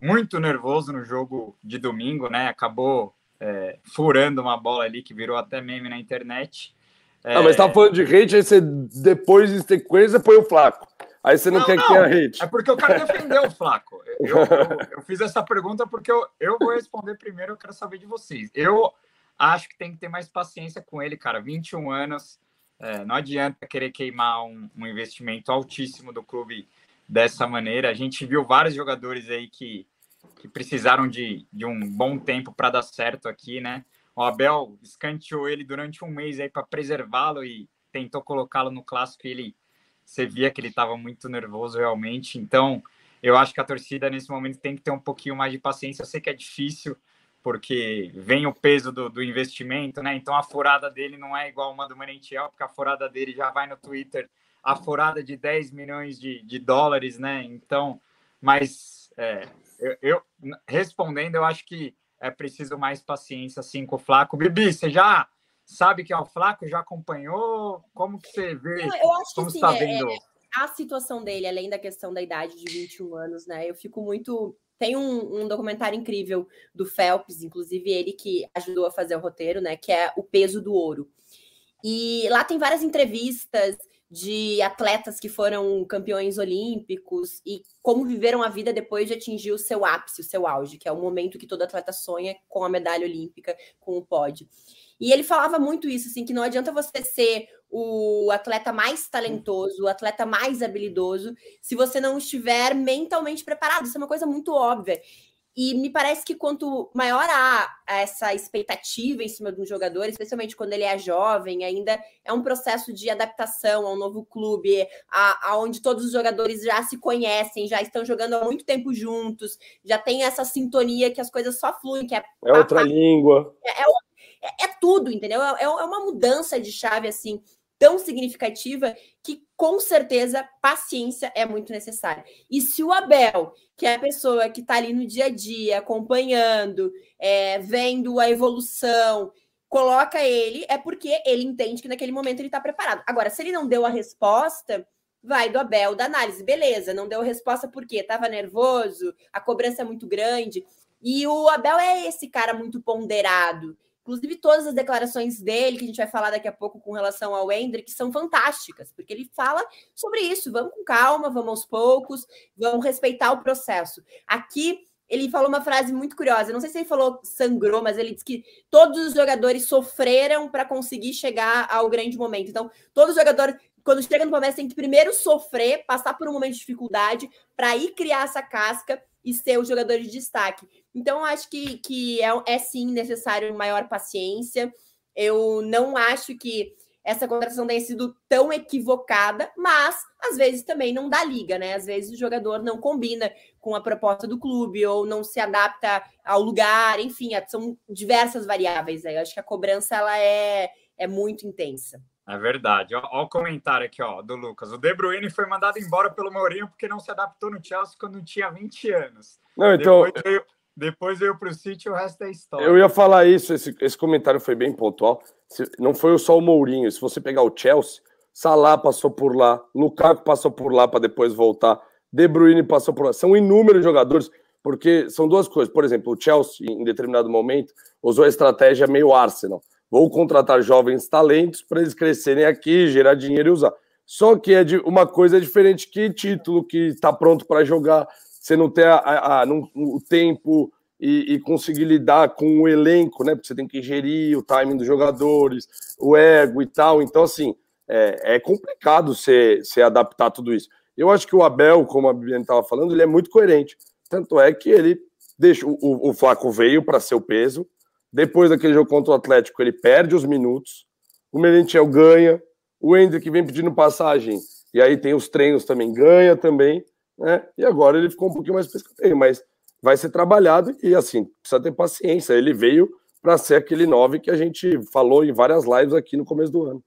muito nervoso no jogo de domingo, né? Acabou é, furando uma bola ali que virou até meme na internet. Ah, mas tá falando de hate, aí você depois em sequência põe o Flaco. Aí você não, Não, quer não. que tenha hate. É porque o cara defendeu o Flaco. Eu, eu- eu fiz essa pergunta porque eu, eu vou responder primeiro, eu quero saber de vocês. Eu acho que tem que ter mais paciência com ele, cara. 21 anos, é, não adianta querer queimar um, um investimento altíssimo do clube dessa maneira. A gente viu vários jogadores aí que, que precisaram de, de um bom tempo para dar certo aqui, né? O Abel escanteou ele durante um mês aí para preservá-lo e tentou colocá-lo no clássico e ele você via que ele estava muito nervoso realmente. Então, eu acho que a torcida nesse momento tem que ter um pouquinho mais de paciência. Eu sei que é difícil, porque vem o peso do, do, investimento, né? Então a furada dele não é igual uma do Merentiel, porque a furada dele já vai no Twitter, a furada de 10 milhões de, de dólares, né? Então, mas é, eu, eu, respondendo, eu acho que é preciso mais paciência assim com o Flaco. Bibi, você já sabe que é o Flaco? Já acompanhou? Como que você vê? Eu acho como que sim, está é, vendo? É, a situação dele, além da questão da idade de 21 anos, né? Eu fico muito tem um, um, documentário incrível do Phelps, inclusive ele que ajudou a fazer o roteiro, né? Que é O Peso do Ouro. E lá tem várias entrevistas de atletas que foram campeões olímpicos e como viveram a vida depois de atingir o seu ápice, o seu auge, que é o momento que todo atleta sonha com a medalha olímpica, com o pódio. E ele falava muito isso, assim, que não adianta você ser o atleta mais talentoso, o atleta mais habilidoso, se você não estiver mentalmente preparado. Isso é uma coisa muito óbvia. E me parece que quanto maior a essa expectativa em cima de um jogador, especialmente quando ele é jovem, ainda é um processo de adaptação ao novo clube, aonde todos os jogadores já se conhecem, já estão jogando há muito tempo juntos, já tem essa sintonia que as coisas só fluem, que é, é outra língua. É, é, é, tudo, entendeu? É, é uma mudança de chave assim tão significativa que com certeza paciência é muito necessária. E se o Abel, que é a pessoa que está ali no dia a dia, acompanhando, é, vendo a evolução, coloca ele, é porque ele entende que naquele momento ele está preparado. Agora, se ele não deu a resposta, vai do Abel da análise. Beleza, não deu a resposta porque estava nervoso, a cobrança é muito grande. E o Abel é esse cara muito ponderado. Inclusive, todas as declarações dele, que a gente vai falar daqui a pouco com relação ao Hendrick, são fantásticas, porque ele fala sobre isso. Vamos com calma, vamos aos poucos, vamos respeitar o processo. Aqui, ele falou uma frase muito curiosa. Não sei se ele falou sangrou, mas ele disse que todos os jogadores sofreram para conseguir chegar ao grande momento. Então, todos os jogadores, quando chega no Palmeiras, tem que primeiro sofrer, passar por um momento de dificuldade, para ir criar essa casca e ser o jogador de destaque. Então, acho que, que é, é sim necessário maior paciência. Eu não acho que essa contratação tenha sido tão equivocada, mas às vezes também não dá liga, né? Às vezes o jogador não combina com a proposta do clube ou não se adapta ao lugar, enfim, são diversas variáveis. Aí. Eu acho que a cobrança ela é, é muito intensa. É verdade. Olha o comentário aqui ó, do Lucas. O De Bruyne foi mandado embora pelo Mourinho porque não se adaptou no Chelsea quando tinha 20 anos. Não, então... Depois veio, depois veio para o City o resto é história. Eu ia falar isso, esse, esse comentário foi bem pontual. Se, não foi só o Mourinho. Se você pegar o Chelsea, Salah passou por lá, Lukaku passou por lá para depois voltar, De Bruyne passou por lá. São inúmeros jogadores, porque são duas coisas. Por exemplo, o Chelsea, em determinado momento, usou a estratégia meio Arsenal Vou contratar jovens talentos para eles crescerem aqui, gerar dinheiro e usar. Só que é de uma coisa diferente que título que está pronto para jogar. Você não tem a, a, a, não, o tempo e, e, conseguir lidar com o elenco, né? Porque você tem que gerir o timing dos jogadores, o ego e tal. Então, assim, é, é complicado você, adaptar tudo isso. Eu acho que o Abel, como a Bibiane estava falando, ele é muito coerente. Tanto é que ele deixa o, o Flaco veio para ser o peso, depois daquele jogo contra o Atlético, ele perde os minutos. O Merentiel ganha. O Hendrick vem pedindo passagem. E aí tem os treinos também, ganha também. Né? E agora ele ficou um pouquinho mais pescateiro, mas vai ser trabalhado e assim, precisa ter paciência. Ele veio para ser aquele 9 que a gente falou em várias lives aqui no começo do ano.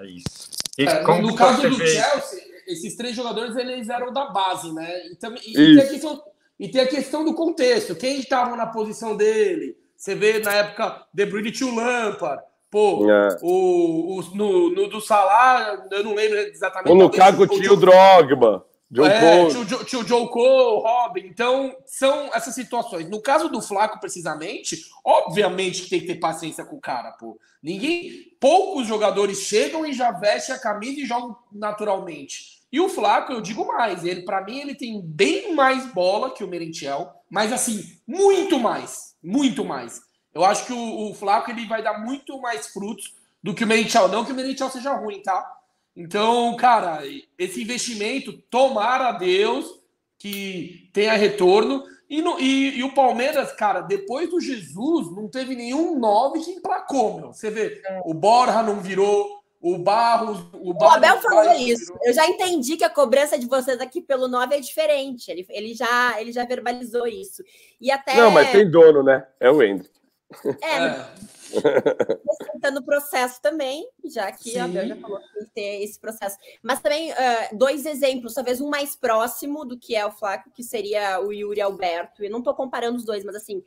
É isso. E, é, no caso do vê? Chelsea, esses três jogadores eles eram da base, né? E, também, e, tem, a questão, e tem a questão do contexto. Quem estava na posição dele? Você vê na época De Bruyne tinha o Lampard. Pô, é. o, o, no, no do Salah, eu não lembro exatamente. O Lukaku tinha o Drogba. Joe é, Tinha, tinha o Joe Cole, Robin. Então, são essas situações. No caso do Flaco, precisamente, obviamente que tem que ter paciência com o cara, pô. Ninguém. Poucos jogadores chegam e já vestem a camisa e jogam naturalmente. E o Flaco, eu digo mais, ele para mim ele tem bem mais bola que o Merentiel, mas assim, muito mais muito mais. Eu acho que o, o Flaco ele vai dar muito mais frutos do que o Merentiel. Não que o Merentiel seja ruim, tá? Então, cara, esse investimento, tomara a Deus que tenha retorno. E, no, e, e, o Palmeiras, cara, depois do Jesus, não teve nenhum nove que emplacou, meu. Você vê, o Borja não virou, o Barros, o, o Abel falou isso. Eu já entendi que a cobrança de vocês aqui pelo 9 é diferente. Ele, ele, já, ele já verbalizou isso. E até. Não, mas tem dono, né? É o Endo. É. é. Respeitando o processo também, já que Sim. a Abel já falou que tem que ter esse processo. Mas também, uh, dois exemplos, talvez um mais próximo do que é o Flaco, que seria o Yuri Alberto. Eu não estou comparando os dois, mas assim,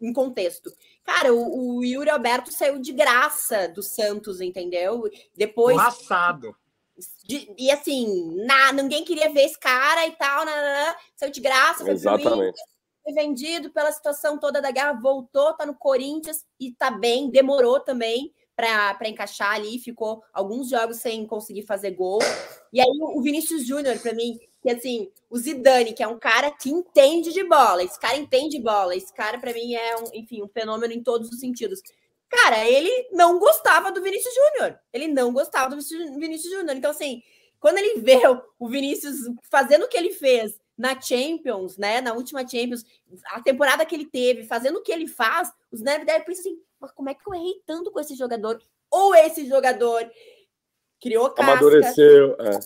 em contexto. Cara, o, o, Yuri Alberto saiu de graça do Santos, entendeu? Depois. Passado. De, e assim, na, ninguém queria ver esse cara e tal, saiu de graça, foi Exatamente. foi vendido pela situação toda da guerra, voltou, tá no Corinthians e tá bem, demorou também para encaixar ali, ficou alguns jogos sem conseguir fazer gol. E aí o Vinícius Júnior, para mim, que assim, o Zidane, que é um cara que entende de bola, esse cara entende bola, esse cara para mim é um, enfim, um fenômeno em todos os sentidos. Cara, ele não gostava do Vinícius Júnior. Ele não gostava do Vinícius Júnior. Então assim, quando ele vê o Vinícius fazendo o que ele fez na Champions, né, na última Champions, a temporada que ele teve, fazendo o que ele faz, os Neve devem pensar assim, mas como é que eu errei tanto com esse jogador? Ou esse jogador criou casca, amadureceu, é.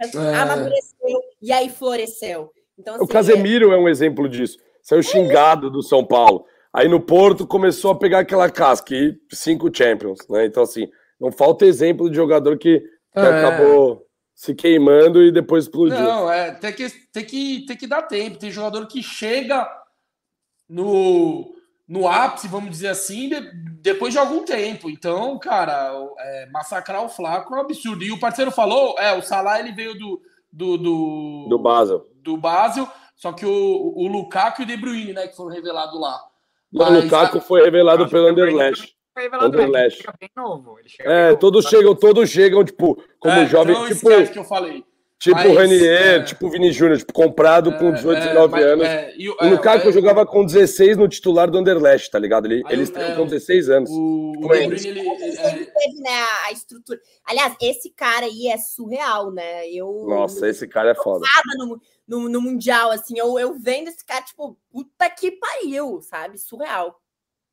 É. amadureceu e aí floresceu. Então, assim, o Casemiro é... é um exemplo disso. Saiu xingado do São Paulo. Aí no Porto começou a pegar aquela casca e cinco Champions, né? Então, assim, não falta exemplo de jogador que, que é. acabou se queimando e depois explodiu. Não, é, tem que, tem, que, tem que dar tempo. Tem jogador que chega no, no ápice, vamos dizer assim, depois de algum tempo. Então, cara, é, massacrar o Flaco é um absurdo. E o parceiro falou, é, o Salah ele veio do do do, do Basel. Do Basel, só que o, o Lukaku e o De Bruyne, né, que foram revelados lá. Mas, o Lukaku a... foi revelado pelo Anderlecht. Anderlecht. É, todos chegam, todos chegam, tipo, como é, jovem, então tipo, que eu falei. Tipo o Renier, é... tipo Vini Júnior, tipo, comprado é, com 18, é, 19 anos. É, e, o é, Lukaku jogava com 16 no titular do Anderlecht, tá ligado? Ele, eles têm com 16 anos. O, tipo, o ele, ele, ele teve né, a estrutura. Aliás, esse cara aí é surreal, né? Eu, Nossa, esse cara é foda. No, no, no Mundial, assim, eu, eu vendo esse cara, tipo, puta que pariu, sabe? Surreal.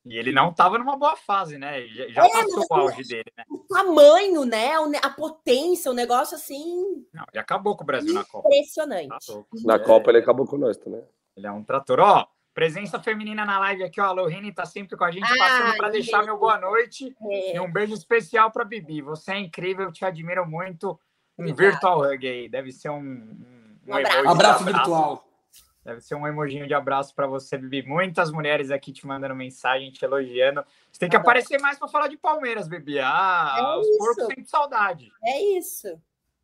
E ele não estava numa boa fase, né? Já, já é, passou o auge dele, né? O tamanho, né? A potência, o negócio assim. Não, ele acabou com o Brasil na Copa. Impressionante. Na é, Copa ele acabou com nós também. Ele é um trator. Ó, presença feminina na live aqui, ó. A Lohane tá sempre com a gente, ah, passando para deixar meu boa noite. É. E um beijo especial para Bibi. Você é incrível, eu te admiro muito. Um Obrigada. virtual hug aí. Deve ser um. Um, um abraço, abraço virtual. Deve ser um emojinho de abraço para você, Bibi. Muitas mulheres aqui te mandando mensagem, te elogiando. Você tem que ah, aparecer mais para falar de Palmeiras, Bibi. Ah, é os porcos sentem saudade. É isso.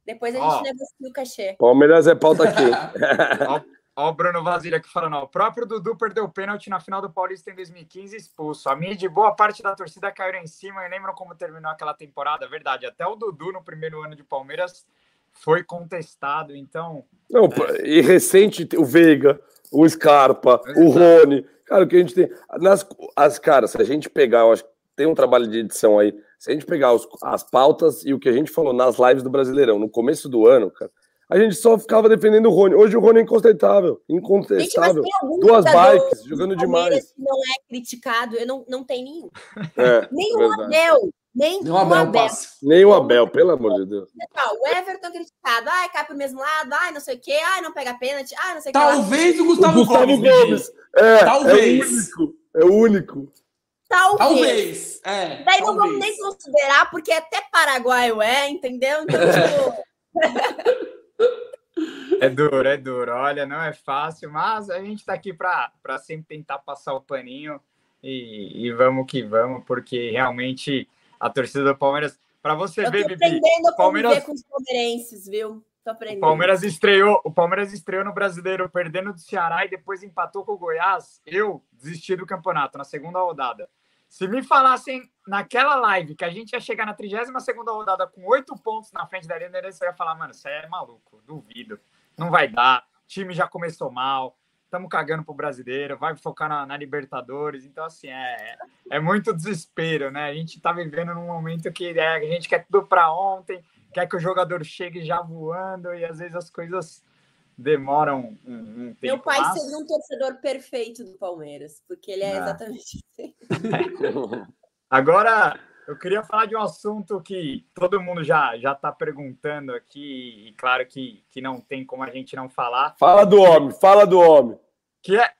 Depois a gente negocia o cachê. Palmeiras é pauta aqui. ó, ó, o Bruno Vazilha aqui falando, ó, o próprio Dudu perdeu o pênalti na final do Paulista em 2015 expulso. A minha de boa parte da torcida caiu em cima e lembram como terminou aquela temporada? Verdade, até o Dudu no primeiro ano de Palmeiras foi contestado, então. Não, é... e recente o Veiga, o Scarpa, Exato. o Rony. Cara, o que a gente tem. Nas, as, cara, se a gente pegar, eu acho que tem um trabalho de edição aí. Se a gente pegar os, as pautas e o que a gente falou nas lives do Brasileirão no começo do ano, cara, a gente só ficava defendendo o Rony. Hoje o Rony é incontestável. Incontestável. Gente, Duas bikes, jogando demais. Não é criticado, eu não, não tem nenhum. É, nenhum Abel. Nem, o Abel, Abel. Nem o Abel, pelo amor de Deus. O Everton criticado, ai, cai pro mesmo lado, ai, não sei o quê, ai, não pega pênalti, ai, não sei o quê. Talvez o Gustavo, o Gustavo Gomes. Gomes. É, talvez. É o único. É o único. Talvez. Talvez. É, Daí talvez. não vamos nem considerar, porque até paraguaio é, entendeu? Então, tipo... É duro, é duro. Olha, não é fácil, mas a gente tá aqui para sempre tentar passar o paninho e, e vamos que vamos, porque realmente a torcida do Palmeiras. Para você eu ver, Bibi. aprendendo a Palmeiras... com os palmeirenses, viu? O Palmeiras estreou, o Palmeiras estreou no Brasileiro perdendo do Ceará e depois empatou com o Goiás. Eu desisti do campeonato na segunda rodada. Se me falassem naquela live que a gente ia chegar na 32 segunda rodada com oito pontos na frente da linha, você ia falar, mano, você é maluco, duvido. Não vai dar. O time já começou mal estamos cagando pro brasileiro, vai focar na, na, Libertadores. Então, assim, é, é muito desespero, né? A gente está vivendo num momento que é, a gente quer tudo para ontem, quer que o jogador chegue já voando, e às vezes as coisas demoram um, um tempo. Meu pai mas... seria um torcedor perfeito do Palmeiras, porque ele é ah. exatamente assim. Agora, Eu queria falar de um assunto que todo mundo já já está perguntando aqui, e claro que, que não tem como a gente não falar. Fala do homem, fala do homem. Que é,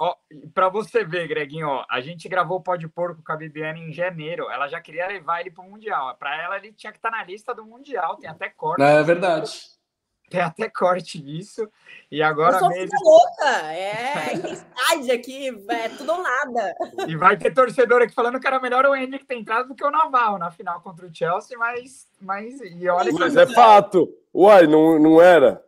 para você ver, Greginho, ó, a gente gravou o Pó de Porco com a Bibiane em janeiro. Ela já queria levar ele para o Mundial. Para ela, ele tinha que estar tá na lista do Mundial. Tem até corte. É verdade. Tem até corte disso. E agora Eu sou mesmo... louca. É intensidade aqui. É tudo ou nada. E vai ter torcedor aqui falando que era melhor o Henrique ter entrado do que o Navarro na final contra o Chelsea. Mas, mas e olha mas é fato. Uai, não, não era?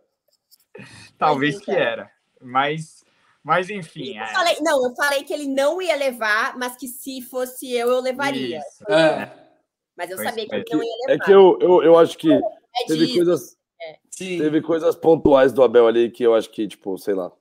Talvez que era. Mas mas enfim. Eu é... falei, não, eu falei que ele não ia levar, mas que se fosse eu, eu levaria. É. Mas eu pois sabia que é ele não ia levar. É que eu, eu, eu acho que é teve coisas. É. Teve coisas pontuais do Abel ali que eu acho que, tipo, sei lá.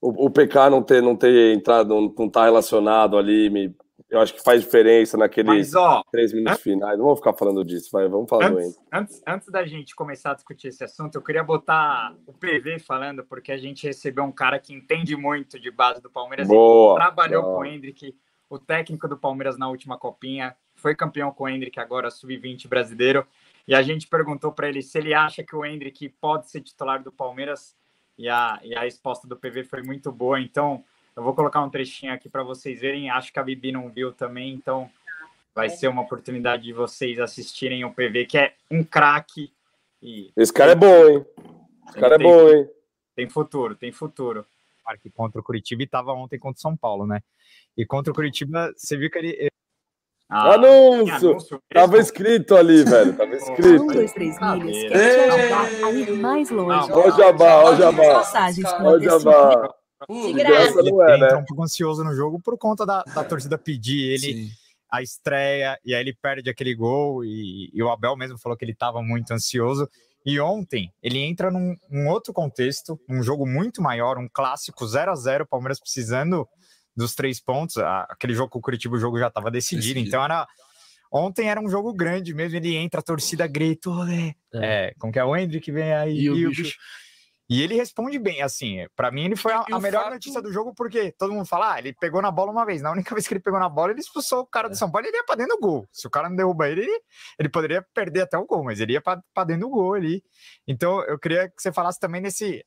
O, o PK não ter, não ter entrado, não, não tá relacionado ali, me, eu acho que faz diferença naqueles Mas, ó, três minutos finais. Não vamos ficar falando disso, vai, vamos falar antes, do antes, antes da gente começar a discutir esse assunto, eu queria botar o PV falando, porque a gente recebeu um cara que entende muito de base do Palmeiras. Boa, trabalhou boa. com o Hendrick, o técnico do Palmeiras na última copinha, foi campeão com o Hendrick, agora sub-20 brasileiro. E a gente perguntou para ele se ele acha que o Hendrick pode ser titular do Palmeiras. E a, e a resposta do PV foi muito boa. Então, eu vou colocar um trechinho aqui para vocês verem. Acho que a Bibi não viu também, então vai ser uma oportunidade de vocês assistirem o PV, que é um craque. E... Esse cara é bom, hein? Esse cara é bom, hein? Tem futuro, tem futuro. Parque contra o Curitiba e estava ontem contra o São Paulo, né? E contra o Curitiba, você viu que ele. Ah, anúncio! anúncio Tava escrito ali, velho. Tava escrito. Um, dois, três milhas. A ir mais longe. Ó Jabá, ó Jabá. Ó Jabá. De graça. Ele, é, né? entra um pouco ansioso no jogo por conta da, da torcida pedir ele Sim. a estreia, e aí ele perde aquele gol, e, e o Abel mesmo falou que ele estava muito ansioso. E ontem ele entra num, num, outro contexto, um jogo muito maior, um clássico 0 a 0 Palmeiras precisando dos três pontos. Aquele jogo com o Curitiba, o jogo já estava decidido, decidido, então era. Ontem era um jogo grande mesmo, ele entra, a torcida grita, é. é, como que é o Hendrick vem aí, e, e o bicho... bicho e ele responde bem, assim, para mim ele foi a, a melhor fato... notícia do jogo, porque todo mundo fala, ah, ele pegou na bola uma vez, na única vez que ele pegou na bola, ele expulsou o cara do é. São Paulo, ele ia pra dentro do gol, se o cara não derruba ele, ele, ele poderia perder até o gol, mas ele ia pra, pra dentro do gol ali, então eu queria que você falasse também nesse,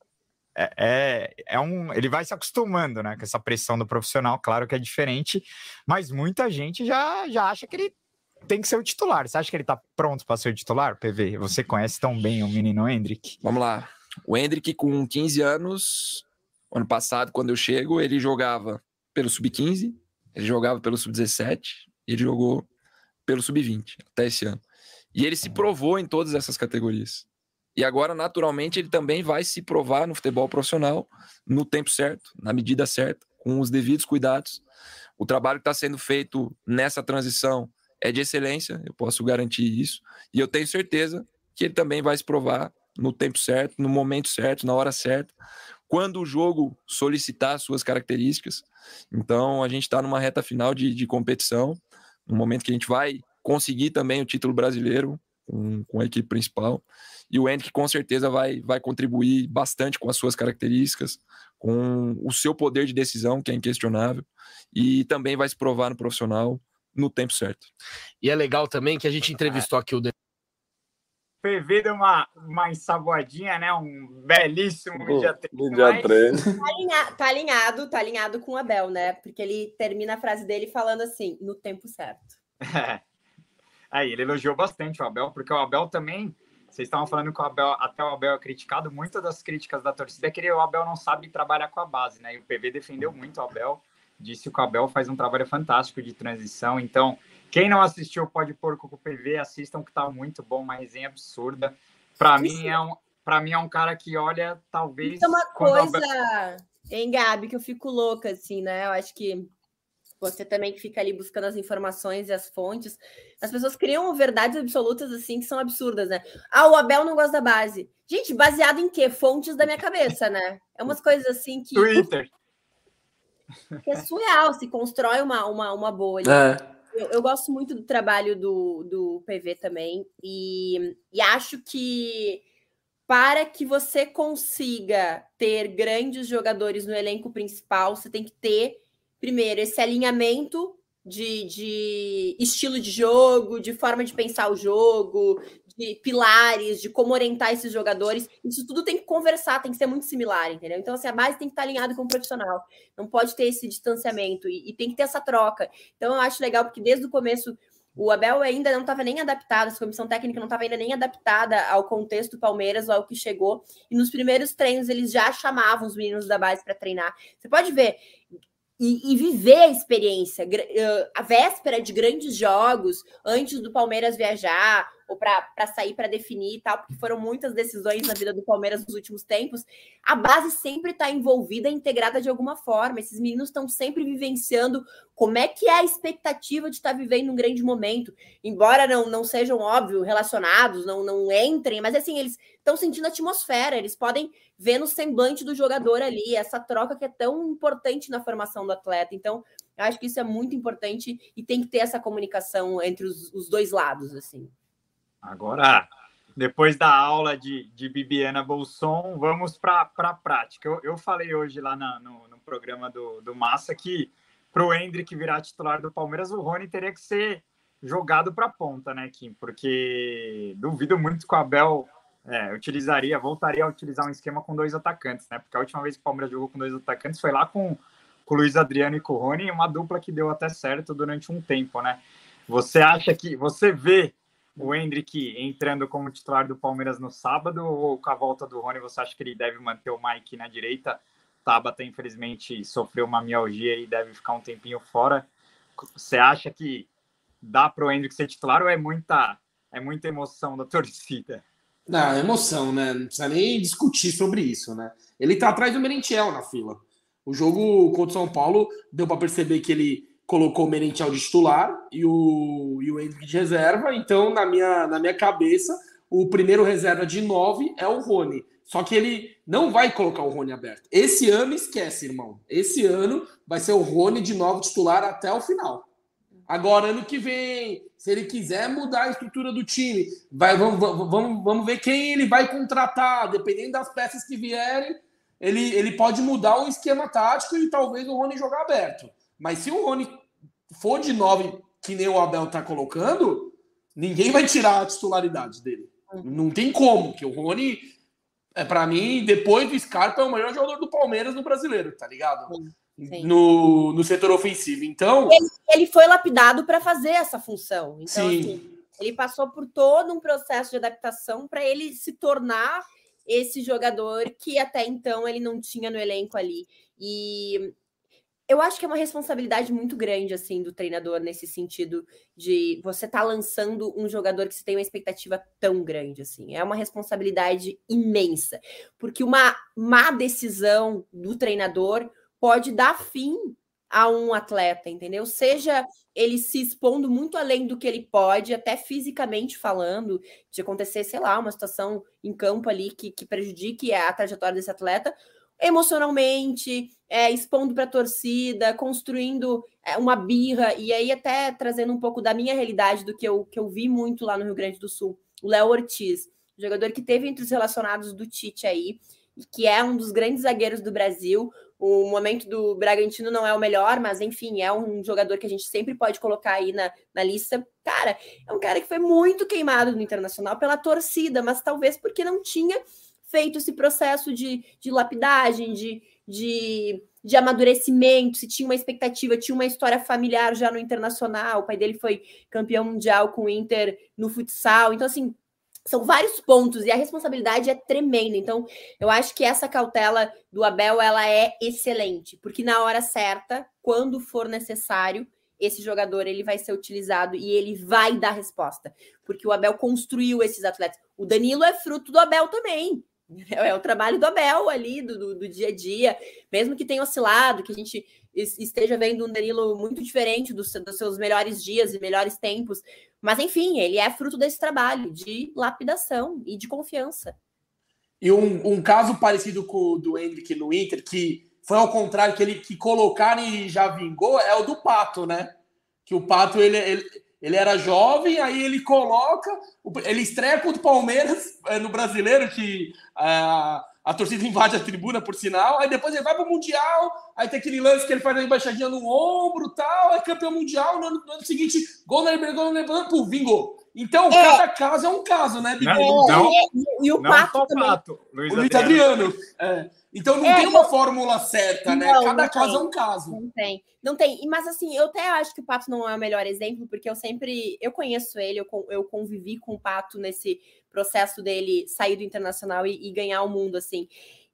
é, é, é, um, ele vai se acostumando, né, com essa pressão do profissional, claro que é diferente, mas muita gente já, já acha que ele tem que ser o titular, você acha que ele tá pronto para ser o titular, PV? Você conhece tão bem o menino Hendrick? Vamos lá, o Hendrick, com 15 anos, ano passado, quando eu chego, ele jogava pelo sub-15, ele jogava pelo sub-17, ele jogou pelo sub-20 até esse ano. E ele se provou em todas essas categorias. E agora, naturalmente, ele também vai se provar no futebol profissional no tempo certo, na medida certa, com os devidos cuidados. O trabalho que está sendo feito nessa transição é de excelência, eu posso garantir isso. E eu tenho certeza que ele também vai se provar no tempo certo, no momento certo, na hora certa, quando o jogo solicitar suas características. Então, a gente está numa reta final de, de competição, no momento que a gente vai conseguir também o título brasileiro com, com a equipe principal. E o Henrique com certeza vai, vai contribuir bastante com as suas características, com o seu poder de decisão, que é inquestionável, e também vai se provar no profissional no tempo certo. E é legal também que a gente entrevistou aqui o PV deu uma, uma ensaboadinha, né? Um belíssimo mídia 3. Mídia 3. Tá, alinha, tá alinhado, tá alinhado com o Abel, né? Porque ele termina a frase dele falando assim, no tempo certo. É. Aí, ele elogiou bastante o Abel, porque o Abel também. Vocês estavam falando que o Abel, até o Abel é criticado, muitas das críticas da torcida é que o Abel não sabe trabalhar com a base, né? E o PV defendeu muito o Abel, disse que o Abel faz um trabalho fantástico de transição, então quem não assistiu Pode Porco com o PV, assistam que tá muito bom, uma resenha absurda. Para mim é um para mim é um cara que olha talvez Isso é uma coisa, em Gabi, que eu fico louca assim, né? Eu acho que você também que fica ali buscando as informações e as fontes. As pessoas criam verdades absolutas assim que são absurdas, né? Ah, o Abel não gosta da base. Gente, baseado em quê? Fontes da minha cabeça, né? É umas coisas assim que Twitter. Que é surreal, se constrói uma, uma, uma bolha. É. Eu, eu, gosto muito do trabalho do, do PV também, e, e acho que para que você consiga ter grandes jogadores no elenco principal, você tem que ter, primeiro, esse alinhamento de, de estilo de jogo, de forma de pensar o jogo, de pilares, de como orientar esses jogadores. Isso tudo tem que conversar, tem que ser muito similar, entendeu? Então, assim, a base tem que estar alinhada com o profissional. Não pode ter esse distanciamento e, e tem que ter essa troca. Então, eu acho legal, porque desde o começo o Abel ainda não estava nem adaptado, a comissão técnica não estava ainda nem adaptada ao contexto do Palmeiras, ao que chegou. E nos primeiros treinos eles já chamavam os meninos da base para treinar. Você pode ver, e, e, viver a experiência, a véspera de grandes jogos, antes do Palmeiras viajar, ou para sair para definir e tal, porque foram muitas decisões na vida do Palmeiras nos últimos tempos, a base sempre está envolvida, integrada de alguma forma. Esses meninos estão sempre vivenciando como é que é a expectativa de estar tá vivendo um grande momento, embora não, não sejam, óbvio, relacionados, não, não entrem, mas assim, eles estão sentindo a atmosfera, eles podem ver no semblante do jogador ali, essa troca que é tão importante na formação do atleta. Então, eu acho que isso é muito importante e tem que ter essa comunicação entre os, os dois lados, assim. Agora, depois da aula de, de Bibiana Bolson, vamos para a prática. Eu, eu falei hoje lá na, no, no, programa do, do Massa que para o Hendrick virar titular do Palmeiras, o Rony teria que ser jogado para a ponta, né, Kim? Porque duvido muito que o Abel é, utilizaria, voltaria a utilizar um esquema com dois atacantes, né? Porque a última vez que o Palmeiras jogou com dois atacantes foi lá com, com o Luiz Adriano e com o Rony, uma dupla que deu até certo durante um tempo, né? Você acha que você vê o Hendrick entrando como titular do Palmeiras no sábado ou com a volta do Rony você acha que ele deve manter o Mike na direita? Tabata, infelizmente, sofreu uma mialgia e deve ficar um tempinho fora. Você acha que dá para o Hendrick ser titular ou é muita, é muita emoção da torcida? Não, é emoção, né? Não precisa nem discutir sobre isso, né? Ele tá atrás do Merentiel na fila. O jogo contra o São Paulo deu para perceber que ele colocou o Merentiel de titular e o, e o Hendrick de reserva. Então, na minha, na minha cabeça, o primeiro reserva de nove é o Rony. Só que ele não vai colocar o Rony aberto. Esse ano esquece, irmão. Esse ano vai ser o Rony de novo titular até o final. Agora, ano que vem, se ele quiser mudar a estrutura do time, vai, vamos, vamos, vamos ver quem ele vai contratar. Dependendo das peças que vierem, ele, ele pode mudar o esquema tático e talvez o Rony jogar aberto. Mas se o Rony for de 9, que nem o Abel tá colocando, ninguém vai tirar a titularidade dele. Não tem como, que o Rony, é para mim, depois do Scarpa, é o melhor jogador do Palmeiras no brasileiro, tá ligado? Sim. No, no setor ofensivo. Então. Ele, ele foi lapidado para fazer essa função. Então, Sim. Assim, ele passou por todo um processo de adaptação para ele se tornar esse jogador que até então ele não tinha no elenco ali. E eu acho que é uma responsabilidade muito grande, assim, do treinador, nesse sentido de você estar tá lançando um jogador que você tem uma expectativa tão grande, assim. É uma responsabilidade imensa. Porque uma má decisão do treinador pode dar fim a um atleta, entendeu? Seja ele se expondo muito além do que ele pode, até fisicamente falando, de acontecer, sei lá, uma situação em campo ali que, que prejudique a trajetória desse atleta, emocionalmente, é, expondo para a torcida, construindo é, uma birra, e aí até trazendo um pouco da minha realidade, do que eu, que eu vi muito lá no Rio Grande do Sul, o Léo Ortiz, jogador que teve entre os relacionados do Tite aí, que é um dos grandes zagueiros do Brasil. O momento do Bragantino não é o melhor, mas enfim, é um jogador que a gente sempre pode colocar aí na, na lista. Cara, é um cara que foi muito queimado no Internacional pela torcida, mas talvez porque não tinha feito esse processo de, de lapidagem, de, de, de amadurecimento, se tinha uma expectativa, tinha uma história familiar já no internacional, o pai dele foi campeão mundial com o Inter no futsal, então assim, são vários pontos e a responsabilidade é tremenda. Então, eu acho que essa cautela do Abel ela é excelente, porque na hora certa, quando for necessário, esse jogador ele vai ser utilizado e ele vai dar resposta, porque o Abel construiu esses atletas. O Danilo é fruto do Abel também. É, é o trabalho do Abel ali, do, do, do, dia a dia, mesmo que tenha oscilado, que a gente esteja vendo um Danilo muito diferente dos, dos seus melhores dias e melhores tempos. Mas, enfim, ele é fruto desse trabalho de lapidação e de confiança. E um, um caso parecido com o do Hendrick no Inter, que foi ao contrário, que ele que colocaram e já vingou, é o do Pato, né? Que o Pato, ele, ele ele era jovem, aí ele coloca, ele estreia contra o Palmeiras é, no brasileiro, que a, a torcida invade a tribuna, por sinal, aí depois ele vai pro Mundial, aí tem aquele lance que ele faz a embaixadinha no ombro tal, é campeão mundial, no ano, no ano seguinte, gol na Libertadores, gol na Libertadores, vingou. Então, É. cada caso é um caso, né, não. E, e o Não Pato só o também. Pato, Luiz O Luiz Adriano. Adriano. É. Então não É, tem uma não- fórmula certa, né? Não, Cada não caso tem. é um caso. Não tem, não tem. Mas assim, eu até acho que o Pato não é o melhor exemplo, porque eu sempre, eu conheço ele, eu, eu convivi com o Pato nesse processo dele sair do internacional e, e ganhar o mundo, assim.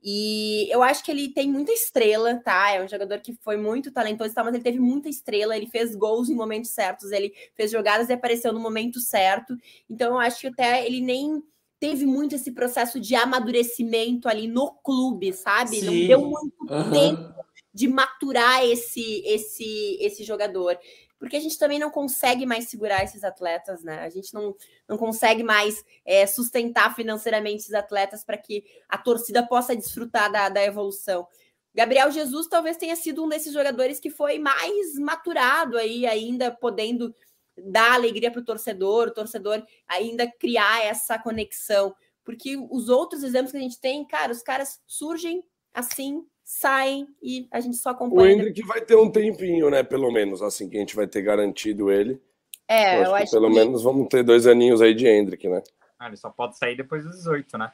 E eu acho que ele tem muita estrela, tá? É um jogador que foi muito talentoso, e tal, mas ele teve muita estrela, ele fez gols em momentos certos, ele fez jogadas e apareceu no momento certo. Então eu acho que até ele nem teve muito esse processo de amadurecimento ali no clube, sabe? Não Sim. deu muito Aham. tempo de maturar esse esse esse jogador. Porque a gente também não consegue mais segurar esses atletas, né? A gente não, não consegue mais é, sustentar financeiramente esses atletas para que a torcida possa desfrutar da, da evolução. Gabriel Jesus talvez tenha sido um desses jogadores que foi mais maturado aí, ainda podendo dar alegria para o torcedor, o torcedor ainda criar essa conexão. Porque os outros exemplos que a gente tem, cara, os caras surgem assim, saem e a gente só O acompanha. Hendrick vai ter um tempinho, né? Pelo menos, assim, que a gente vai ter garantido ele. É, eu eu acho acho que pelo que menos vamos ter dois aninhos aí de Hendrick, né? Ah, ele só pode sair depois dos 18, né?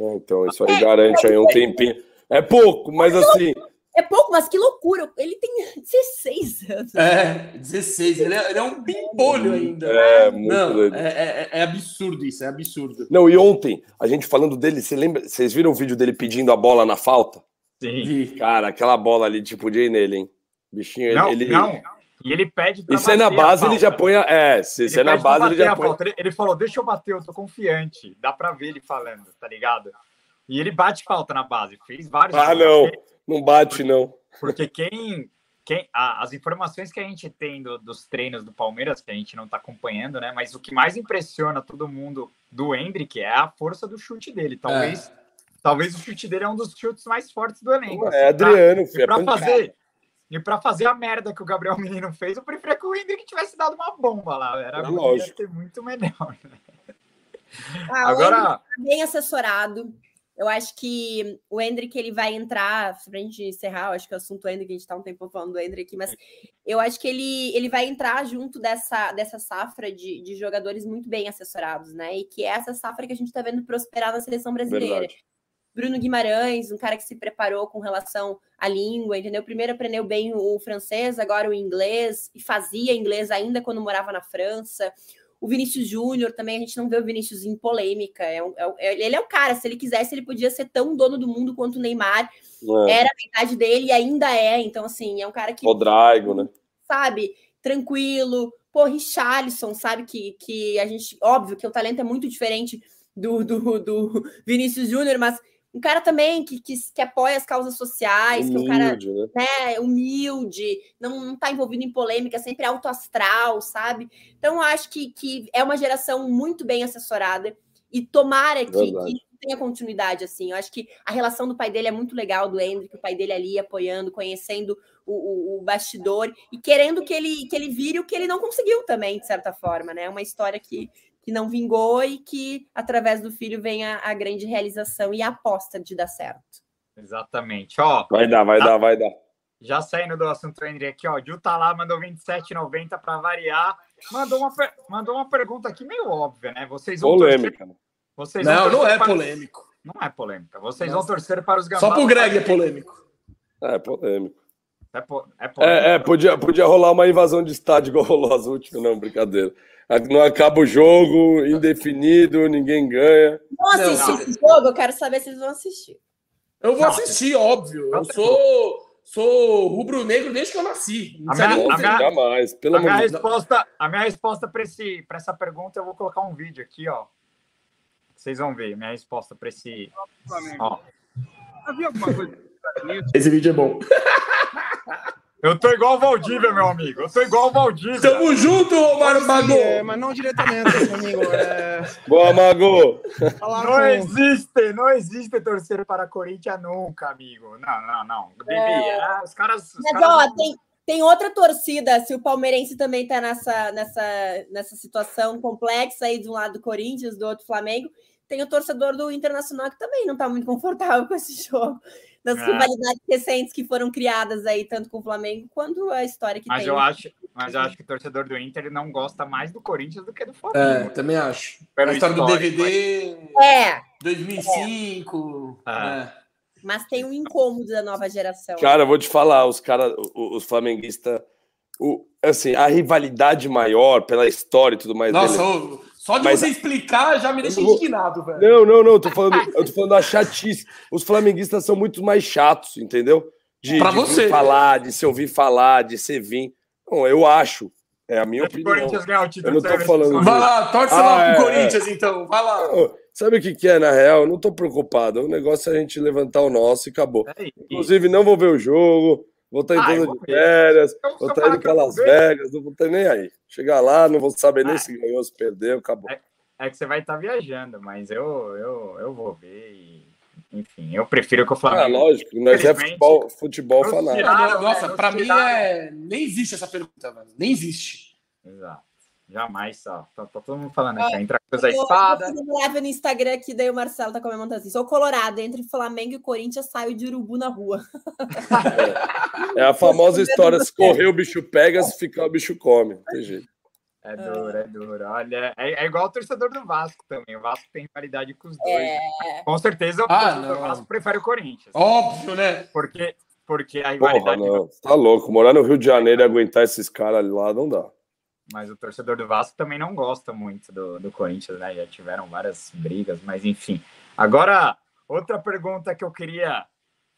É, Então isso aí garante aí um tempinho. É pouco, mas assim, é pouco, mas que loucura. Ele tem 16 anos. É, 16. Ele é, ele é um pimpolho ainda. é muito Não, doido. é, é- é absurdo isso, é absurdo. Não, e ontem, a gente falando dele, você lembra? Vocês viram o vídeo dele pedindo a bola na falta? Sim. Vi. Cara, aquela bola ali, tipo, de nele, hein? Bichinho, ele. Não, ele... não. E ele pede pra E se é na base, ele já põe. a- É, se, se é na base, ele já põe. Ele, falou, deixa eu bater, eu tô confiante. Dá pra ver ele falando, tá ligado? E ele bate falta na base. Fez vários. Ah, não. Porque- Não bate, não. Porque quem. quem a- as informações que a gente tem do- dos treinos do Palmeiras, que a gente não tá acompanhando, né? Mas o que mais impressiona todo mundo do Hendrick é a força do chute dele. Talvez, talvez o chute dele é um dos chutes mais fortes do elenco. É assim, pra- Adriano, E filho. É pra fazer, e pra fazer a merda que o Gabriel Menino fez, eu preferia que o Hendrick tivesse dado uma bomba lá. Era É muito, lógico. ia ser muito melhor. Ah, o Agora, tá bem assessorado. Eu acho que o Hendrick ele vai entrar, pra gente encerrar, eu acho que o assunto Hendrick, a gente tá um tempo falando do Hendrick, aqui, mas eu acho que ele, ele vai entrar junto dessa, dessa safra de, de jogadores muito bem assessorados, né? E que é essa safra que a gente tá vendo prosperar na seleção brasileira. Verdade. Bruno Guimarães, um cara que se preparou com relação à língua, entendeu? Primeiro aprendeu bem o francês, agora o inglês, e fazia inglês ainda quando morava na França. O Vinícius Júnior também, a gente não vê o Vinícius em polêmica. É um- é um- é- ele é o cara, se ele quisesse, ele podia ser tão dono do mundo quanto o Neymar. É, Era a metade dele e ainda é. Então, assim, é um cara que o Draigo, né? sabe, tranquilo. Pô, Richarlison, sabe que, que a gente, óbvio que o talento é muito diferente do, do, do Vinícius Júnior, mas um cara também que, que, que apoia as causas sociais, que é um cara Humilde, né? né, humilde, não, não tá envolvido em polêmica, sempre alto astral, sabe? Então, eu acho que, que é uma geração muito bem assessorada e tomara que, que tenha continuidade, assim. Eu acho que a relação do pai dele é muito legal, do Hendrick, o pai dele ali apoiando, conhecendo o, o, o bastidor e querendo que ele, que ele vire o que ele não conseguiu também, de certa forma, né? É uma história que, que não vingou e que, através do filho, vem a, a grande realização e a aposta de dar certo. exatamente. Ó, Vai dar, vai Tá. dar, vai dar. já saindo do assunto Hendrick aqui, ó. Gil tá lá, mandou 27,90 para variar. Mandou uma, per- mandou uma pergunta aqui meio óbvia, né? Vocês vão torcer- Polêmica. né? Vocês vão Não, não torcer é para- polêmico. Não é polêmica. Vocês Não. vão torcer para os Só pro Greg é polêmico. polêmico. É, polêmico. É, po- é polêmico. É, é, podia, podia rolar uma invasão de estádio igual rolou as últimas, não, brincadeira. Não acaba o jogo, indefinido, ninguém ganha. Vão Não, assistir não. esse jogo? Eu quero saber se eles vão assistir. Eu vou Não, assistir, óbvio. Eu não. sou, sou rubro-negro desde que eu nasci. Não A minha- nem a minha- Jamais, pelo A minha resposta, a minha resposta para esse, para essa pergunta, eu vou colocar um vídeo aqui, ó. Vocês vão ver minha resposta para esse. Ó. Havia alguma coisa nisso? Esse vídeo é bom. Eu tô igual o Valdívia, meu amigo. Eu tô igual o Valdívia. Tamo junto, Mário Mago. É, mas não diretamente, meu amigo. É, Boa, Mago! falar Não com... existe, não existe torcer para Corinthians nunca, amigo. Não, não, não. Bibi, é, os caras. Os Mas, caras ó, tem, tem outra torcida, se o palmeirense também tá nessa, nessa, nessa situação complexa aí, de um lado do Corinthians, do outro Flamengo. tem o torcedor do Internacional que também não está muito confortável com esse jogo. Das É. rivalidades recentes que foram criadas aí, tanto com o Flamengo quanto a história que Mas tem. eu acho, mas eu acho que o torcedor do Inter não gosta mais do Corinthians do que do É, Flamengo. também acho. Pelo a história do DVD, É, 2005. É. é. mas tem um incômodo da nova geração. Cara, eu vou te falar, os caras, os flamenguistas, o, assim, a rivalidade maior pela história e tudo mais. Nossa, dele- só de Mas- você explicar já me deixa vou- indignado, velho. Não, não, não, eu tô falando, eu tô falando da chatice. Os flamenguistas são muito mais chatos, entendeu? De, Pra de você. falar, de se ouvir falar, de se vir. Não, eu acho. É a minha o opinião. Corinthians ganhar o título, Eu não tô falando Vai lá, torce Ah, lá é, pro Corinthians, então. Vai lá. Não, Sabe o que, que é, na real? Eu não tô preocupado. O negócio é a gente levantar o nosso e acabou. É. Inclusive, não vou ver o jogo, vou estar Ah, eu entrando vou de férias, Eu vou estar indo eu para Las ver. Vegas, não vou estar nem aí. Chegar lá, não vou saber nem Ah. se ganhou, se perdeu, acabou. É que você vai estar viajando, mas eu, eu, eu vou ver e. Enfim, eu prefiro que o Ah, Flamengo. lógico, nós é Infelizmente, futebol, futebol eu fanático. Nossa, né? pra Nos mim é. Nem existe essa pergunta, velho. Nem existe. Exato. Jamais só. Tá, tá todo mundo falando aqui. Entra a coisa Eu tô espada. fazendo live no Instagram aqui, daí o Marcelo tá comentando assim: sou colorado, entre Flamengo e Corinthians saio de urubu na rua. É a famosa história: se correr o bicho pega, se ficar o bicho come. Tem jeito. É duro, é duro. Olha, é, é igual o torcedor do Vasco também. O Vasco tem rivalidade com os dois. É, Com certeza o Ah, torcedor do. Vasco prefere o Corinthians. Óbvio, né? Porque, porque a Porra, rivalidade. não. Tá louco. Morar no Rio de Janeiro e aguentar esses caras lá não dá. Mas o torcedor do Vasco também não gosta muito do, do Corinthians, né? Já tiveram várias brigas, mas enfim. Agora, outra pergunta que eu queria